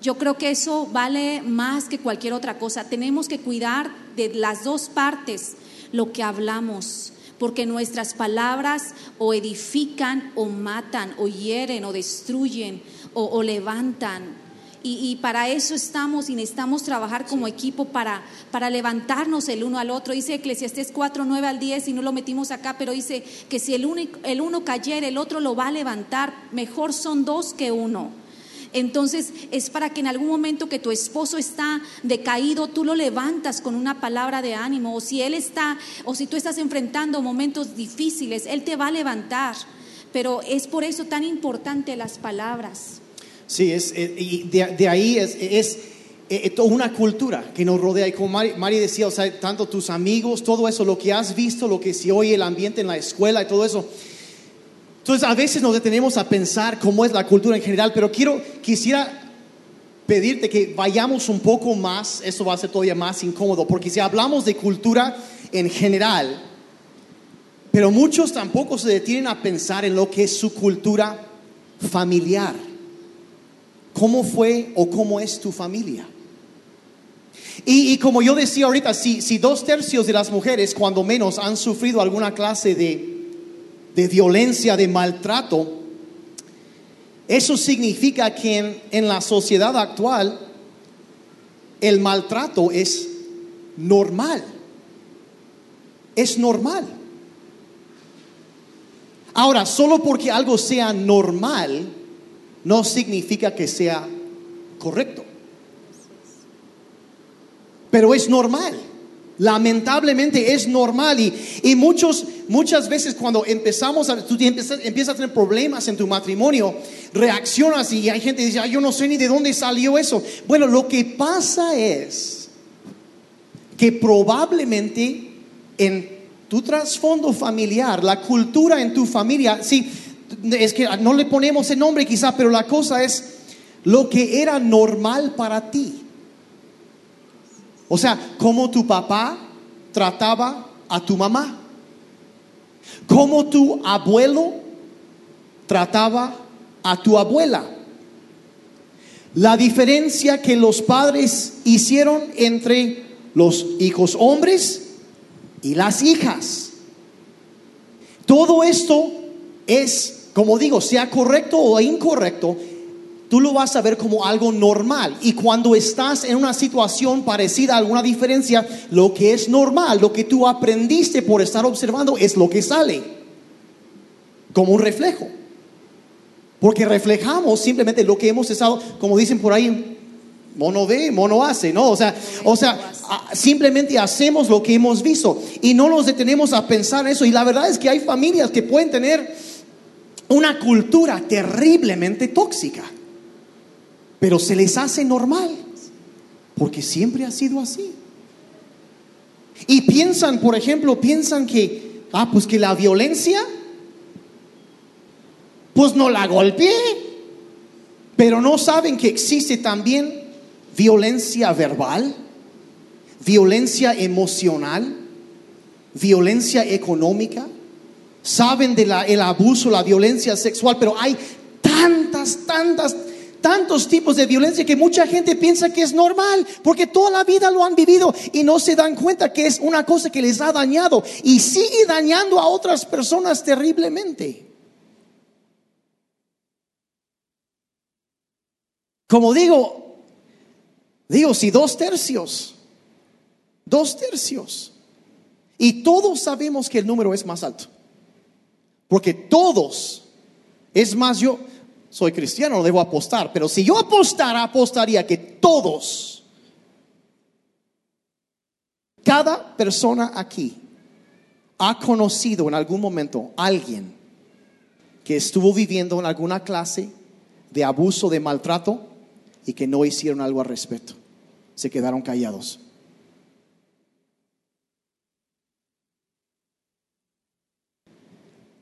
Yo creo que eso vale más que cualquier otra cosa. Tenemos que cuidar de las dos partes lo que hablamos, porque nuestras palabras o edifican o matan o hieren o destruyen o, o levantan. Y, y para eso estamos y necesitamos trabajar como equipo para, para levantarnos el uno al otro. Dice Eclesiastés 4, 9 al 10 y no lo metimos acá, pero dice que si el, único, el uno cayera, el otro lo va a levantar. Mejor son dos que uno. Entonces es para que en algún momento que tu esposo está decaído, tú lo levantas con una palabra de ánimo. O si él está, o si tú estás enfrentando momentos difíciles, él te va a levantar. Pero es por eso tan importante las palabras. Sí, es, eh, y de, ahí es, es eh, toda una cultura que nos rodea. Y como Mari decía, o sea, tanto tus amigos, todo eso, lo que has visto, lo que se oye, el ambiente en la escuela y todo eso. Entonces, a veces nos detenemos a pensar cómo es la cultura en general, pero quiero, quisiera pedirte que vayamos un poco más, eso va a ser todavía más incómodo, porque si hablamos de cultura en general, pero muchos tampoco se detienen a pensar en lo que es su cultura familiar. ¿Cómo fue o cómo es tu familia? Y, como yo decía ahorita, si, dos tercios de las mujeres, cuando menos, han sufrido alguna clase de, violencia, de maltrato, eso significa que en la sociedad actual el maltrato es normal. Es normal. Ahora, solo porque algo sea normal no significa que sea correcto. Pero es normal. Lamentablemente es normal y, y muchos, muchas veces cuando empezamos a, tú empiezas, empiezas a tener problemas en tu matrimonio, reaccionas y hay gente que dice, "Ay, yo no sé ni de dónde salió eso. Bueno, lo que pasa es que probablemente en tu trasfondo familiar, la cultura en tu familia, sí, es que no le ponemos el nombre quizá, pero la cosa es lo que era normal para ti. O sea, cómo tu papá trataba a tu mamá, cómo tu abuelo trataba a tu abuela. La diferencia que los padres hicieron entre los hijos hombres y las hijas. Todo esto es, como digo, sea correcto o incorrecto, tú lo vas a ver como algo normal. Y cuando estás en una situación parecida a alguna diferencia, lo que es normal, lo que tú aprendiste por estar observando, es lo que sale. Como un reflejo. Porque reflejamos simplemente lo que hemos estado, como dicen por ahí, mono ve, mono hace, ¿no? O sea, o sea, a- simplemente hacemos lo que hemos visto y no nos detenemos a pensar eso. Y la verdad es que hay familias que pueden tener una cultura terriblemente tóxica, pero se les hace normal, porque siempre ha sido así. Y piensan, por ejemplo, piensan que, ah, pues que la violencia, pues no la golpeé, pero no saben que existe también violencia verbal, violencia emocional, violencia económica. Saben del el abuso, la violencia sexual, pero hay tantas, tantas, tantos tipos de violencia que mucha gente piensa que es normal, porque toda la vida lo han vivido y no se dan cuenta que es una cosa que les ha dañado y sigue dañando a otras personas terriblemente. Como digo, digo, si dos tercios, dos tercios, y todos sabemos que el número es más alto, porque todos, es más, yo soy cristiano, no debo apostar, pero si yo apostara, apostaría que todos, cada persona aquí ha conocido en algún momento a alguien que estuvo viviendo en alguna clase de abuso, de maltrato y que no hicieron algo al respecto. Se quedaron callados.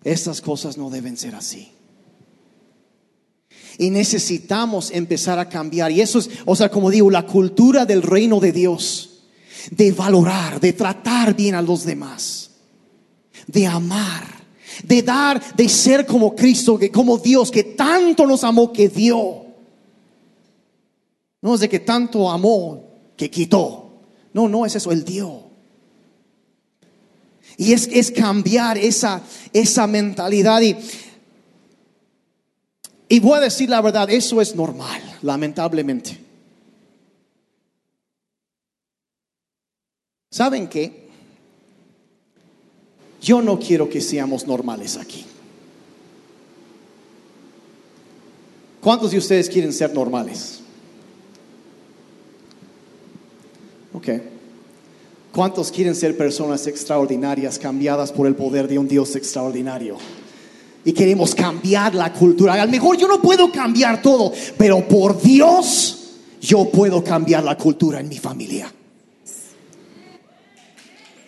Estas cosas no deben ser así. Y necesitamos empezar a cambiar. Y eso es, o sea, como digo, la cultura del reino de Dios, de valorar, de tratar bien a los demás, de amar, de dar, de ser como Cristo, que como Dios, que tanto nos amó que dio. No es de que tanto amó que quitó. No, no es eso, Él dio. Y es, es cambiar esa, esa mentalidad. Y, y voy a decir la verdad, eso es normal, lamentablemente. ¿Saben qué? Yo no quiero que seamos normales aquí. ¿Cuántos de ustedes quieren ser normales? Ok. ¿Cuántos quieren ser personas extraordinarias, cambiadas por el poder de un Dios extraordinario? Y queremos cambiar la cultura. A lo mejor yo no puedo cambiar todo, pero por Dios yo puedo cambiar la cultura en mi familia.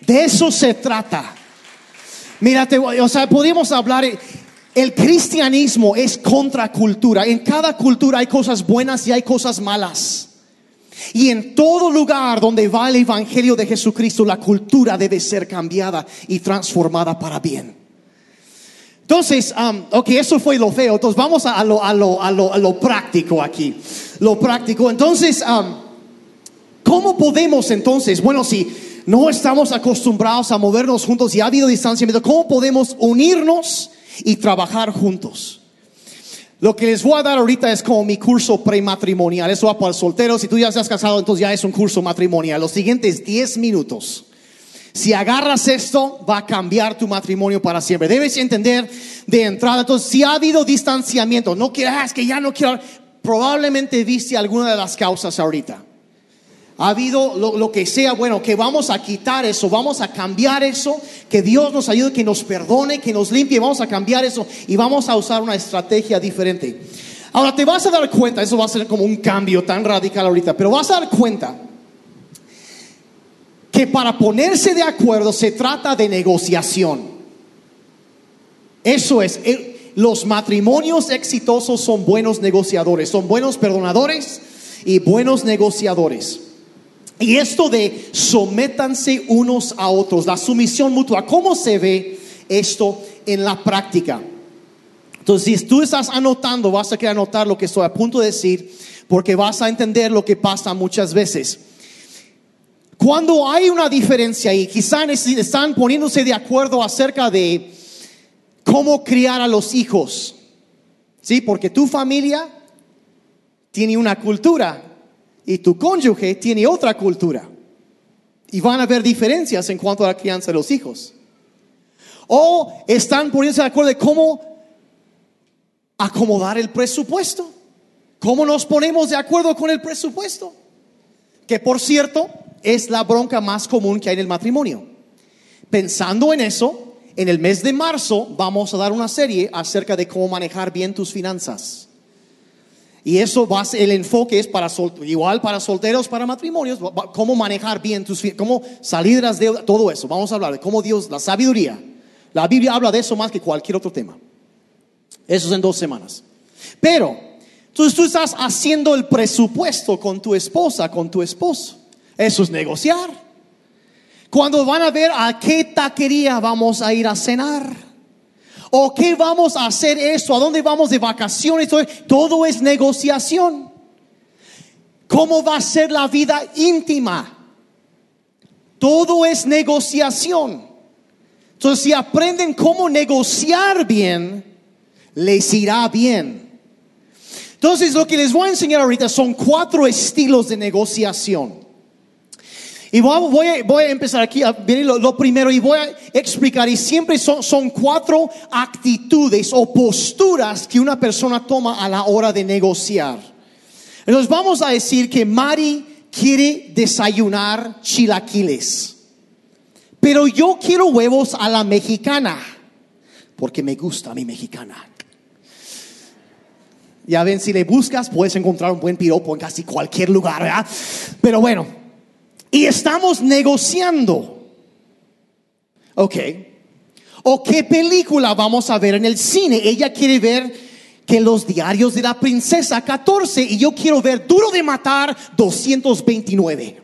De eso se trata. Mira, te voy- o sea, podemos hablar. El cristianismo es contracultura. En cada cultura hay cosas buenas y hay cosas malas. Y en todo lugar donde va el Evangelio de Jesucristo, la cultura debe ser cambiada y transformada para bien. Entonces, um, ok, eso fue lo feo. Entonces vamos a, a lo, a lo- a lo- práctico aquí. Lo práctico. Entonces, um, ¿cómo podemos entonces, bueno, si no estamos acostumbrados a movernos juntos y ha habido distanciamiento, ¿cómo podemos unirnos y trabajar juntos? Lo que les voy a dar ahorita es como mi curso prematrimonial. Eso va para solteros. Si tú ya estás casado, entonces ya es un curso matrimonial. Los siguientes 10 minutos. Si agarras esto, va a cambiar tu matrimonio para siempre. Debes entender de entrada. Entonces, si ha habido distanciamiento, no quieras que ya no quiero. Probablemente viste alguna de las causas ahorita. Ha habido lo, que sea, bueno, que vamos a quitar eso, vamos a cambiar eso, que Dios nos ayude, que nos perdone, que nos limpie, vamos a cambiar eso y vamos a usar una estrategia diferente. Ahora te vas a dar cuenta, eso va a ser como un cambio tan radical ahorita, pero vas a dar cuenta que para ponerse de acuerdo se trata de negociación. Eso es, los matrimonios exitosos son buenos negociadores, son buenos perdonadores y buenos negociadores. Y esto de sométanse unos a otros, la sumisión mutua, ¿cómo se ve esto en la práctica? Entonces, si tú estás anotando, vas a querer anotar lo que estoy a punto de decir, porque vas a entender lo que pasa muchas veces. Cuando hay una diferencia y quizás están poniéndose de acuerdo acerca de cómo criar a los hijos, ¿sí? Porque tu familia tiene una cultura y tu cónyuge tiene otra cultura. Y van a haber diferencias en cuanto a la crianza de los hijos. O están poniéndose de acuerdo de cómo acomodar el presupuesto. ¿Cómo nos ponemos de acuerdo con el presupuesto? Que por cierto es la bronca más común que hay en el matrimonio. Pensando en eso, en el mes de marzo vamos a dar una serie acerca de cómo manejar bien tus finanzas. Y eso va el enfoque es para igual para solteros, para matrimonios, cómo manejar bien tus cómo salir de las deudas, todo eso. Vamos a hablar de cómo Dios, la sabiduría. La Biblia habla de eso más que cualquier otro tema. Eso es en dos semanas. Pero, entonces tú estás haciendo el presupuesto con tu esposa, con tu esposo. Eso es negociar. Cuando van a ver a qué taquería vamos a ir a cenar ¿O qué vamos a hacer esto? ¿A dónde vamos de vacaciones? Todo es negociación. ¿Cómo va a ser la vida íntima? Todo es negociación. Entonces, si aprenden cómo negociar bien, les irá bien. Entonces, lo que les voy a enseñar ahorita son cuatro estilos de negociación. Y voy a, voy a empezar aquí a ver lo, primero y voy a explicar. Y siempre son, son cuatro actitudes o posturas que una persona toma a la hora de negociar. Entonces vamos a decir que Mari quiere desayunar chilaquiles. Pero yo quiero huevos a la mexicana. Porque me gusta mi mexicana. Ya ven, si le buscas, puedes encontrar un buen piropo en casi cualquier lugar, ¿verdad? Pero bueno, y estamos negociando. Ok. ¿O qué película vamos a ver en el cine? Ella quiere ver que los diarios de la princesa 14 y yo quiero ver Duro de Matar 229.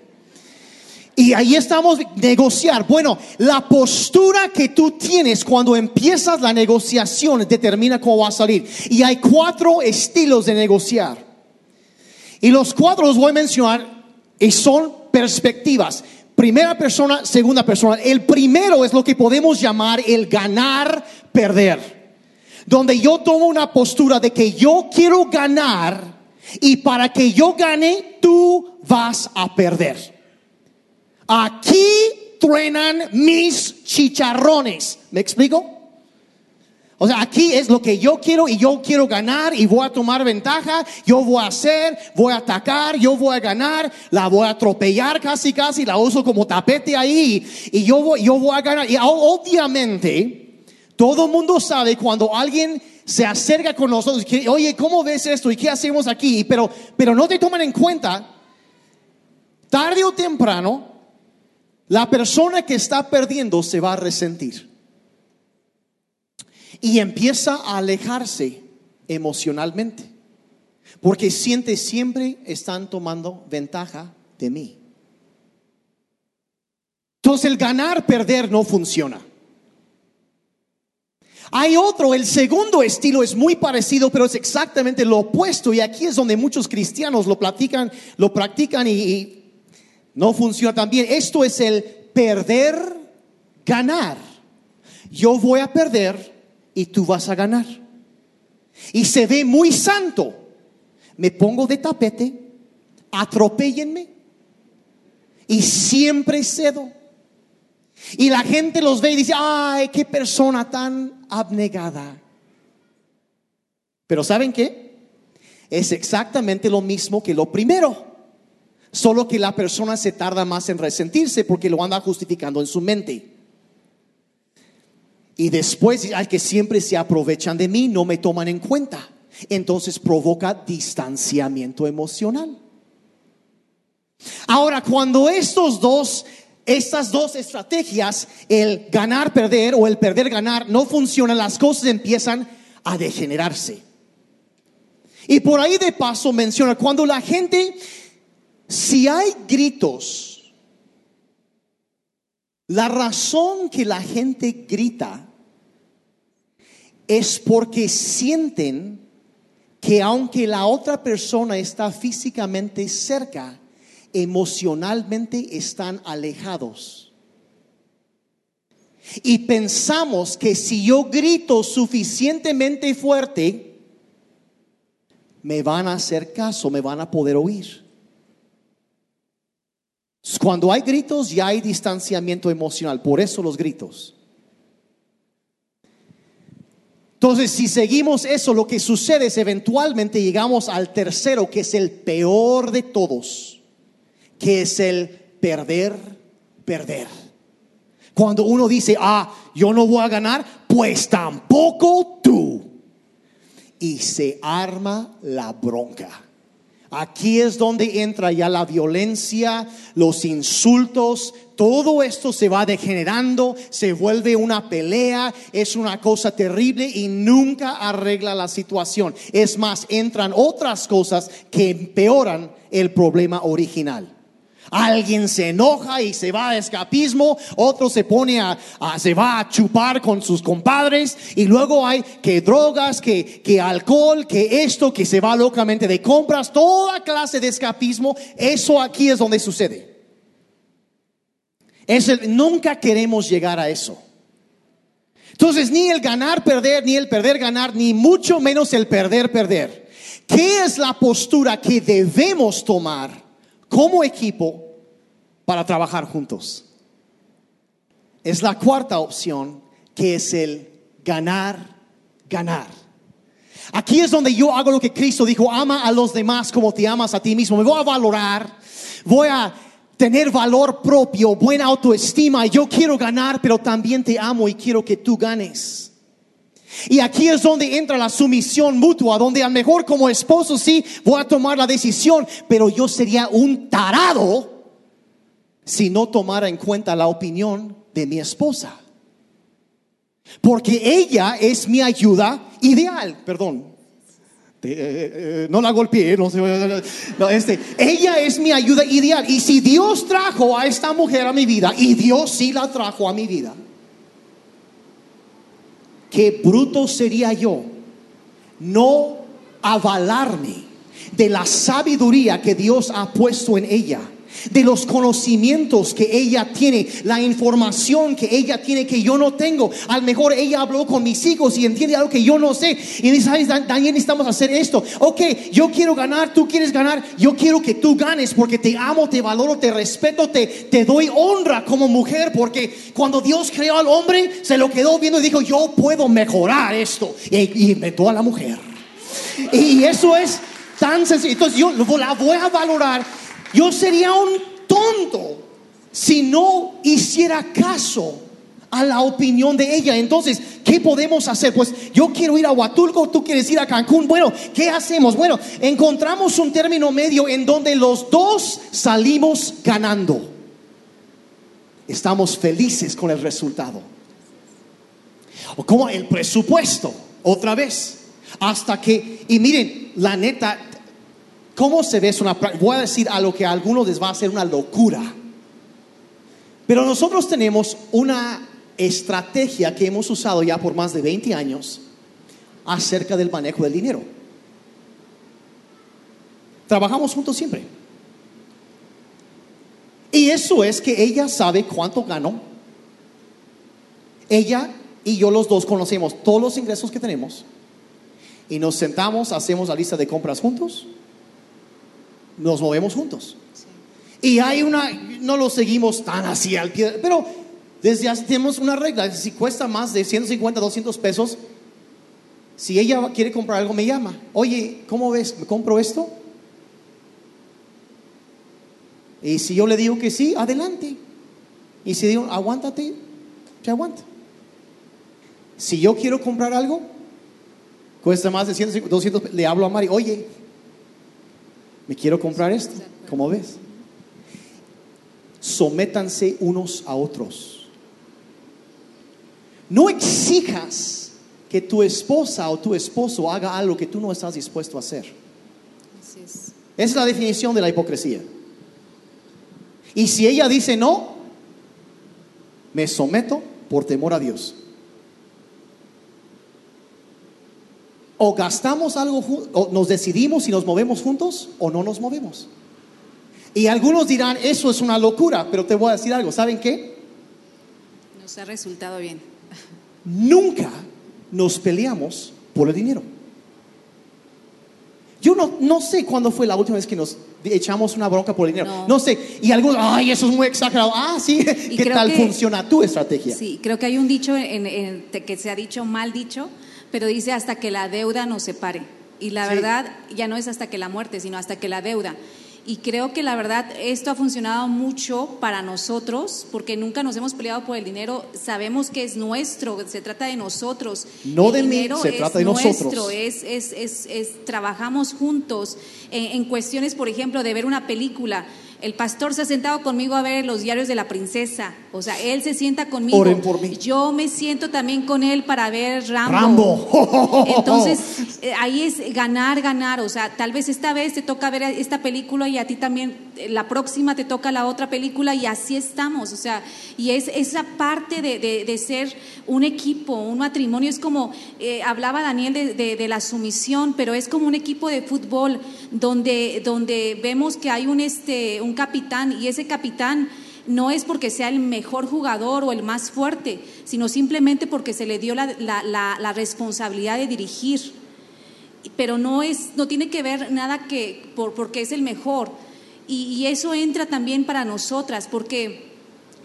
Y ahí estamos negociar. Bueno, la postura que tú tienes cuando empiezas la negociación determina cómo va a salir. Y hay cuatro estilos de negociar. Y los cuatro los voy a mencionar y son perspectivas. Primera persona, segunda persona. El primero es lo que podemos llamar el ganar, perder. Donde yo tomo una postura de que yo quiero ganar y para que yo gane, tú vas a perder. Aquí truenan mis chicharrones. ¿Me explico? O sea, aquí es lo que yo quiero y yo quiero ganar y voy a tomar ventaja, yo voy a hacer, voy a atacar, yo voy a ganar, la voy a atropellar casi casi, la uso como tapete ahí y yo voy, yo voy a ganar. Y obviamente, todo el mundo sabe cuando alguien se acerca con nosotros, que, oye, ¿cómo ves esto? ¿Y qué hacemos aquí? Pero, pero no te toman en cuenta, tarde o temprano, la persona que está perdiendo se va a resentir y empieza a alejarse emocionalmente. Porque siente siempre están tomando ventaja de mí. Entonces el ganar, perder no funciona. Hay otro, el segundo estilo es muy parecido, pero es exactamente lo opuesto. Y aquí es donde muchos cristianos lo platican, lo practican y, No funciona tan bien. Esto es el perder, ganar. Yo voy a perder y tú vas a ganar. Y se ve muy santo. Me pongo de tapete, atropéllenme y siempre cedo. Y la gente los ve y dice, ay, qué persona tan abnegada. Pero ¿saben qué? Es exactamente lo mismo que lo primero. Solo que la persona se tarda más en resentirse porque lo anda justificando en su mente. Y después, al que siempre se aprovechan de mí, no me toman en cuenta. Entonces provoca distanciamiento emocional. Ahora, cuando estos dos, estas dos estrategias, el ganar, perder o el perder, ganar, no funcionan, las cosas empiezan a degenerarse. Y por ahí de paso menciona, cuando la gente si hay gritos, la razón que la gente grita es porque sienten que aunque la otra persona está físicamente cerca, emocionalmente están alejados. Y pensamos que si yo grito suficientemente fuerte, me van a hacer caso, me van a poder oír. Cuando hay gritos ya hay distanciamiento emocional, por eso los gritos. Entonces, si seguimos eso, lo que sucede es eventualmente llegamos al tercero, que es el peor de todos, que es el perder, perder. Cuando uno dice, ah, yo no voy a ganar, pues tampoco tú. Y se arma la bronca. Aquí es donde entra ya la violencia, los insultos, todo esto se va degenerando, se vuelve una pelea, es una cosa terrible y nunca arregla la situación. Es más, entran otras cosas que empeoran el problema original. Alguien se enoja y se va a escapismo, otro se pone a, se va a chupar con sus compadres y luego hay que drogas, que, que alcohol, que esto, que se va locamente de compras, toda clase de escapismo. Eso aquí es donde sucede. Es nunca queremos llegar a eso. Entonces, ni el ganar, perder, ni el perder, ganar, ni mucho menos el perder, perder. ¿Qué es la postura que debemos tomar? Como equipo para trabajar juntos. Es la cuarta opción que es el ganar, ganar. Aquí es donde yo hago lo que Cristo dijo, ama a los demás como te amas a ti mismo. Me voy a valorar, voy a tener valor propio, buena autoestima. Yo quiero ganar, pero también te amo y quiero que tú ganes. Y aquí es donde entra la sumisión mutua, donde a lo mejor como esposo sí voy a tomar la decisión, pero yo sería un tarado si no tomara en cuenta la opinión de mi esposa. Porque ella es mi ayuda ideal, perdón. Eh, eh, no la golpeé, no, no, este, ella es mi ayuda ideal. Y si Dios trajo a esta mujer a mi vida, y Dios sí la trajo a mi vida, qué bruto sería yo no avalarme de la sabiduría que Dios ha puesto en ella de los conocimientos que ella tiene, la información que ella tiene que yo no tengo. A lo mejor ella habló con mis hijos y entiende algo que yo no sé. Y dice, ¿sabes, Daniel, necesitamos hacer esto. Ok, yo quiero ganar, tú quieres ganar, yo quiero que tú ganes porque te amo, te valoro, te respeto, te, te doy honra como mujer. Porque cuando Dios creó al hombre, se lo quedó viendo y dijo, yo puedo mejorar esto. Y, inventó a la mujer. Y eso es tan sencillo. Entonces yo la voy a valorar yo sería un tonto si no hiciera caso a la opinión de ella. Entonces, ¿qué podemos hacer? Pues yo quiero ir a Huatulco, tú quieres ir a Cancún. Bueno, ¿qué hacemos? Bueno, encontramos un término medio en donde los dos salimos ganando. Estamos felices con el resultado. O como el presupuesto, otra vez. Hasta que, y miren, la neta, ¿Cómo se ve? una Voy a decir a lo que a algunos les va a ser una locura. Pero nosotros tenemos una estrategia que hemos usado ya por más de 20 años acerca del manejo del dinero. Trabajamos juntos siempre. Y eso es que ella sabe cuánto ganó. Ella y yo los dos conocemos todos los ingresos que tenemos. Y nos sentamos, hacemos la lista de compras juntos. Nos movemos juntos. Y hay una, no lo seguimos tan así al pie, pero desde hace tenemos una regla. Si cuesta más de 150, 200 pesos, si ella quiere comprar algo, me llama. Oye, ¿cómo ves? ¿Me compro esto? Y si yo le digo que sí, adelante. Y si digo, aguántate, se aguanta. Si yo quiero comprar algo, cuesta más de 100, 200, le hablo a Mari, oye, me quiero comprar esto, ¿cómo ves? Sométanse unos a otros. No exijas que tu esposa o tu esposo haga algo que tú no estás dispuesto a hacer. Así es. Esa es la definición de la hipocresía. Y si ella dice no, me someto por temor a Dios. O gastamos algo, o nos decidimos si nos movemos juntos o no nos movemos. Y algunos dirán, eso es una locura, pero te voy a decir algo, ¿saben qué? Nos ha resultado bien. Nunca nos peleamos por el dinero. Yo no, no sé cuándo fue la última vez que nos echamos una bronca por el dinero. No, No. sé. Y algunos, ay, eso es muy exagerado. Ah, sí. Y ¿Qué tal que- funciona tu estrategia? Sí, creo que hay un dicho en- en- te- que se ha dicho mal dicho, pero dice hasta que la deuda nos separe. Y la Sí. verdad ya no es hasta que la muerte, sino hasta que la deuda. Y creo que la verdad esto ha funcionado mucho para nosotros, porque nunca nos hemos peleado por el dinero. Sabemos que es nuestro, se trata de nosotros. No El de mí, dinero se es trata de nuestro, nosotros. Es, es, es, es- trabajamos juntos en, en cuestiones, por ejemplo, de ver una película. El pastor se ha sentado conmigo a ver los diarios de la princesa. O sea, él se sienta conmigo. Oren por mí. Yo me siento también con él para ver Rambo. Rambo. Entonces, eh, ahí es ganar, ganar. O sea, tal vez esta vez te toca ver esta película y a ti también eh, la próxima te toca la otra película y así estamos. O sea, y es esa parte de, de- de ser un equipo, un matrimonio. Es como, eh, hablaba Daniel de, de- de la sumisión, pero es como un equipo de fútbol donde, donde vemos que hay un, este, un capitán y ese capitán no es porque sea el mejor jugador o el más fuerte, sino simplemente porque se le dio la, responsabilidad de dirigir. Pero no, es, no tiene que ver nada que por, porque es el mejor. Y, eso entra también para nosotras, porque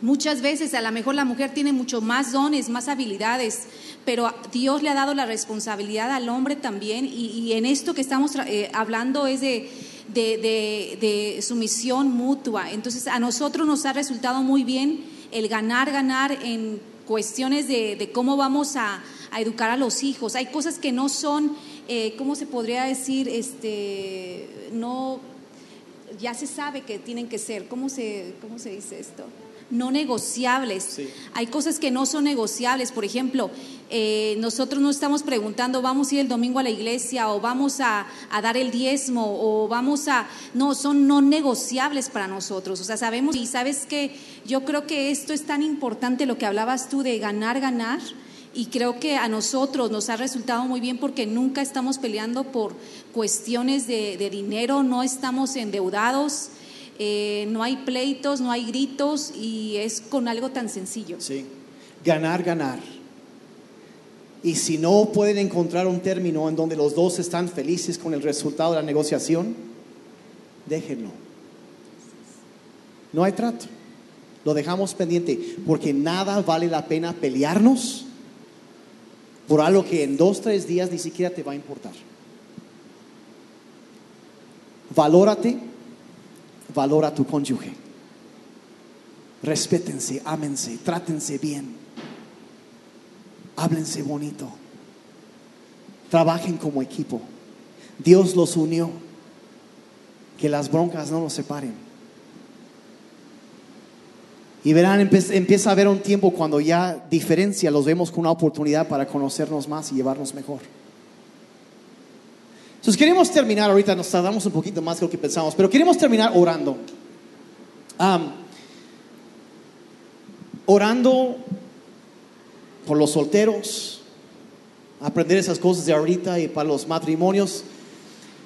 muchas veces a lo mejor la mujer tiene mucho más dones, más habilidades, pero Dios le ha dado la responsabilidad al hombre también. Y, en esto que estamos eh, hablando es de, de, de- de sumisión mutua. Entonces a nosotros nos ha resultado muy bien el ganar, ganar en cuestiones de, de cómo vamos a, educar a los hijos. Hay cosas que no son, eh, ¿cómo se podría decir? Este, no, ya se sabe que tienen que ser, ¿cómo se, cómo se dice esto? No negociables. Sí. Hay cosas que no son negociables. Por ejemplo, eh, nosotros no estamos preguntando, vamos a ir el domingo a la iglesia o vamos a, a dar el diezmo o vamos a... No, son no negociables para nosotros. O sea, sabemos y sabes que yo creo que esto es tan importante lo que hablabas tú de ganar, ganar. Y creo que a nosotros nos ha resultado muy bien porque nunca estamos peleando por cuestiones de, de dinero, no estamos endeudados, eh, no hay pleitos, no hay gritos y es con algo tan sencillo. Sí. Ganar, ganar. Y si no pueden encontrar un término en donde los dos están felices con el resultado de la negociación, déjenlo. No hay trato. Lo dejamos pendiente porque nada vale la pena pelearnos por algo que en dos, tres días ni siquiera te va a importar. Valórate, valora a tu cónyuge. Respétense, ámense, trátense bien. Háblense bonito. Trabajen como equipo. Dios los unió. Que las broncas no los separen. Y verán, empieza a haber un tiempo cuando ya diferencia los vemos con una oportunidad para conocernos más y llevarnos mejor. Entonces queremos terminar, ahorita nos tardamos un poquito más de lo que pensamos, pero queremos terminar orando. Orando por los solteros, aprender esas cosas de ahorita y para los matrimonios.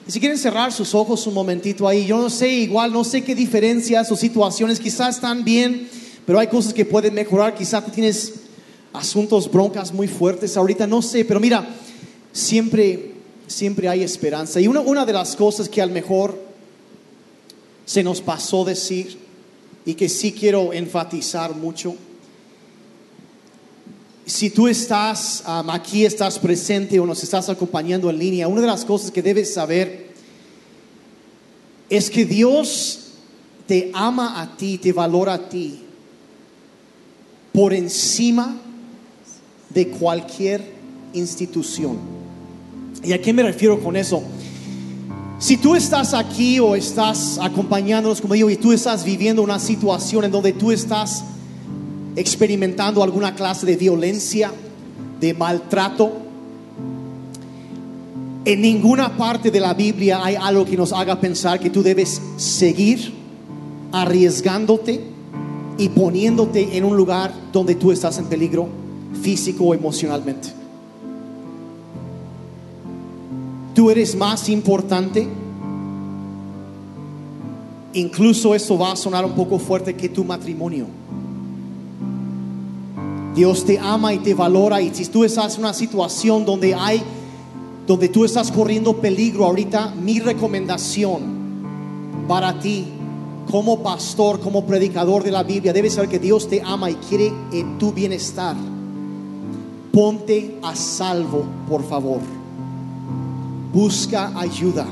Y si quieren cerrar sus ojos un momentito ahí, yo no sé, igual no sé qué diferencias o situaciones quizás están bien, pero hay cosas que pueden mejorar, quizás tú tienes asuntos, broncas muy fuertes ahorita, no sé, pero mira, siempre, siempre hay esperanza. Y una, una de las cosas que a lo mejor se nos pasó decir y que sí quiero enfatizar mucho, si tú estás um, aquí, estás presente o nos estás acompañando en línea, una de las cosas que debes saber es que Dios te ama a ti, te valora a ti por encima de cualquier institución. ¿Y a qué me refiero con eso? Si tú estás aquí o estás acompañándonos como digo y tú estás viviendo una situación en donde tú estás experimentando alguna clase de violencia, de maltrato, en ninguna parte de la Biblia hay algo que nos haga pensar que tú debes seguir arriesgándote y poniéndote en un lugar donde tú estás en peligro físico o emocionalmente. Tú eres más importante. Incluso eso va a sonar un poco fuerte que tu matrimonio. Dios te ama y te valora y si tú estás en una situación donde hay donde tú estás corriendo peligro ahorita, mi recomendación para ti como pastor, como predicador de la Biblia, debes saber que Dios te ama y quiere en tu bienestar. Ponte a salvo, por favor. Busca ayuda.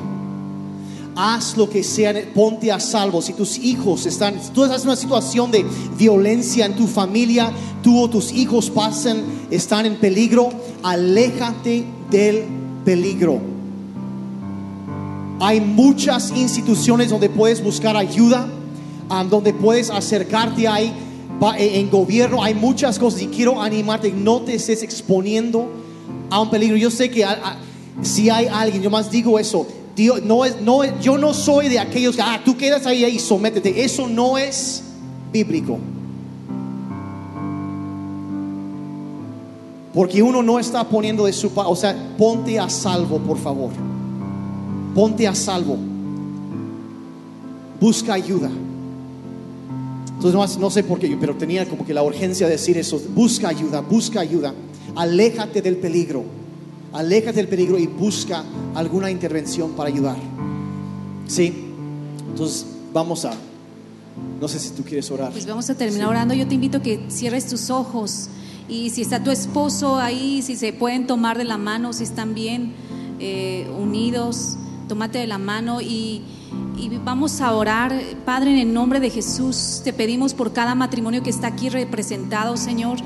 Haz lo que sea, ponte a salvo. Si tus hijos están, si tú estás en una situación de violencia en tu familia, tú o tus hijos pasan, están en peligro, aléjate del peligro. Hay muchas instituciones donde puedes buscar ayuda, donde puedes acercarte ahí eh, en gobierno. Hay muchas cosas y quiero animarte, no te estés exponiendo a un peligro. Yo sé que a- si hay alguien, yo más digo eso. Dios, no es, no yo no soy de aquellos que, ah, tú quedas ahí y sométete. Eso no es bíblico. Porque uno no está poniendo de su o sea, ponte a salvo, por favor. Ponte a salvo. Busca ayuda. Entonces, no sé por qué, pero tenía como que la urgencia de decir eso. Busca ayuda, busca ayuda. Aléjate del peligro. Aléjate del peligro y busca alguna intervención para ayudar. ¿Sí? Entonces, vamos a. No sé si tú quieres orar. Pues vamos a terminar orando. Yo te invito a que cierres tus ojos y si está tu esposo ahí, si se pueden tomar de la mano, si están bien eh, unidos, tómate de la mano y, y vamos a orar. Padre, en el nombre de Jesús, te pedimos por cada matrimonio que está aquí representado, Señor.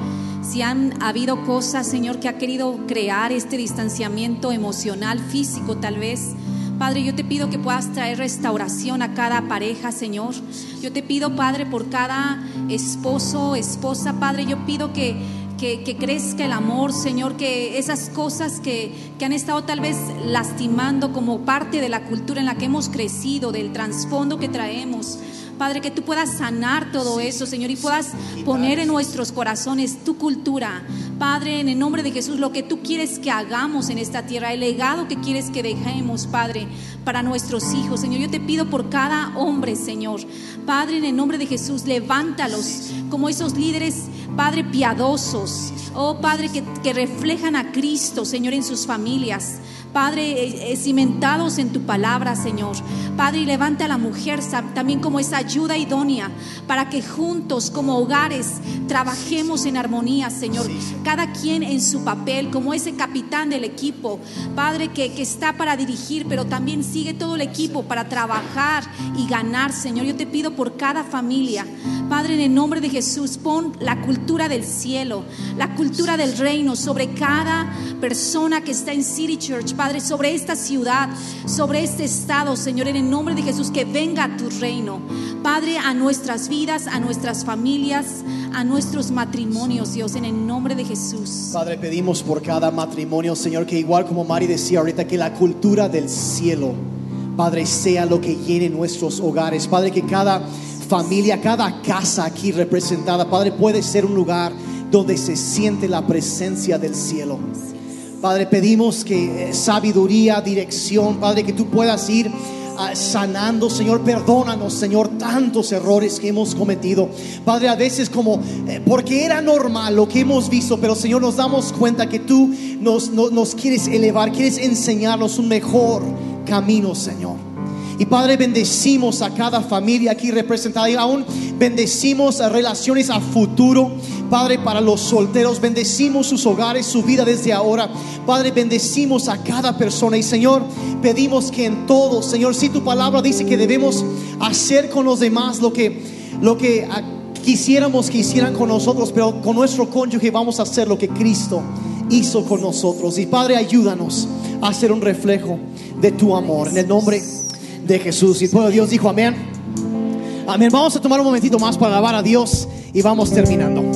Si han habido cosas, Señor, que ha querido crear este distanciamiento emocional, físico tal vez. Padre, yo te pido que puedas traer restauración a cada pareja, Señor. Yo te pido, Padre, por cada esposo, esposa, Padre, yo pido que, que, que crezca el amor, Señor, que esas cosas que, que han estado tal vez lastimando como parte de la cultura en la que hemos crecido, del trasfondo que traemos. Padre, que tú puedas sanar todo eso, Señor, y puedas poner en nuestros corazones tu cultura. Padre, en el nombre de Jesús, lo que tú quieres que hagamos en esta tierra, el legado que quieres que dejemos, Padre, para nuestros hijos. Señor, yo te pido por cada hombre, Señor. Padre, en el nombre de Jesús, levántalos como esos líderes, Padre, piadosos. Oh, Padre, que, que reflejan a Cristo, Señor, en sus familias. Padre, eh, eh, cimentados en tu palabra, Señor. Padre, y levanta a la mujer también como esa ayuda idónea para que juntos, como hogares, trabajemos en armonía, Señor. Cada quien en su papel, como ese capitán del equipo, Padre, que, que está para dirigir, pero también sigue todo el equipo para trabajar y ganar, Señor. Yo te pido por cada familia, Padre, en el nombre de Jesús, pon la cultura del cielo, la cultura del reino sobre cada persona que está en City Church, Padre, sobre esta ciudad, sobre este estado, Señor, en el nombre de Jesús, que venga tu reino. Padre, a nuestras vidas, a nuestras familias, a nuestros matrimonios, Dios, en el nombre de Jesús. Padre, pedimos por cada matrimonio, Señor, que igual como Mari decía ahorita, que la cultura del cielo, Padre, sea lo que llene nuestros hogares. Padre, que cada familia, cada casa aquí representada, Padre, puede ser un lugar donde se siente la presencia del cielo. Padre, pedimos que eh, sabiduría, dirección, Padre, que tú puedas ir ah, sanando, Señor, perdónanos, Señor, tantos errores que hemos cometido. Padre, a veces como, eh, porque era normal lo que hemos visto, pero Señor, nos damos cuenta que tú nos, no- nos quieres elevar, quieres enseñarnos un mejor camino, Señor. Y Padre, bendecimos a cada familia aquí representada y aún bendecimos relaciones a futuro. Padre, para los solteros, bendecimos sus hogares, su vida desde ahora. Padre, bendecimos a cada persona. Y Señor, pedimos que en todo, Señor, si tu palabra dice que debemos hacer con los demás lo que, lo que ah, quisiéramos que hicieran con nosotros, pero con nuestro cónyuge vamos a hacer lo que Cristo hizo con nosotros. Y Padre, ayúdanos a ser un reflejo de tu amor. En el nombre de Jesús. Y de Dios dijo amén. Amén. Vamos a tomar un momentito más para alabar a Dios y vamos terminando.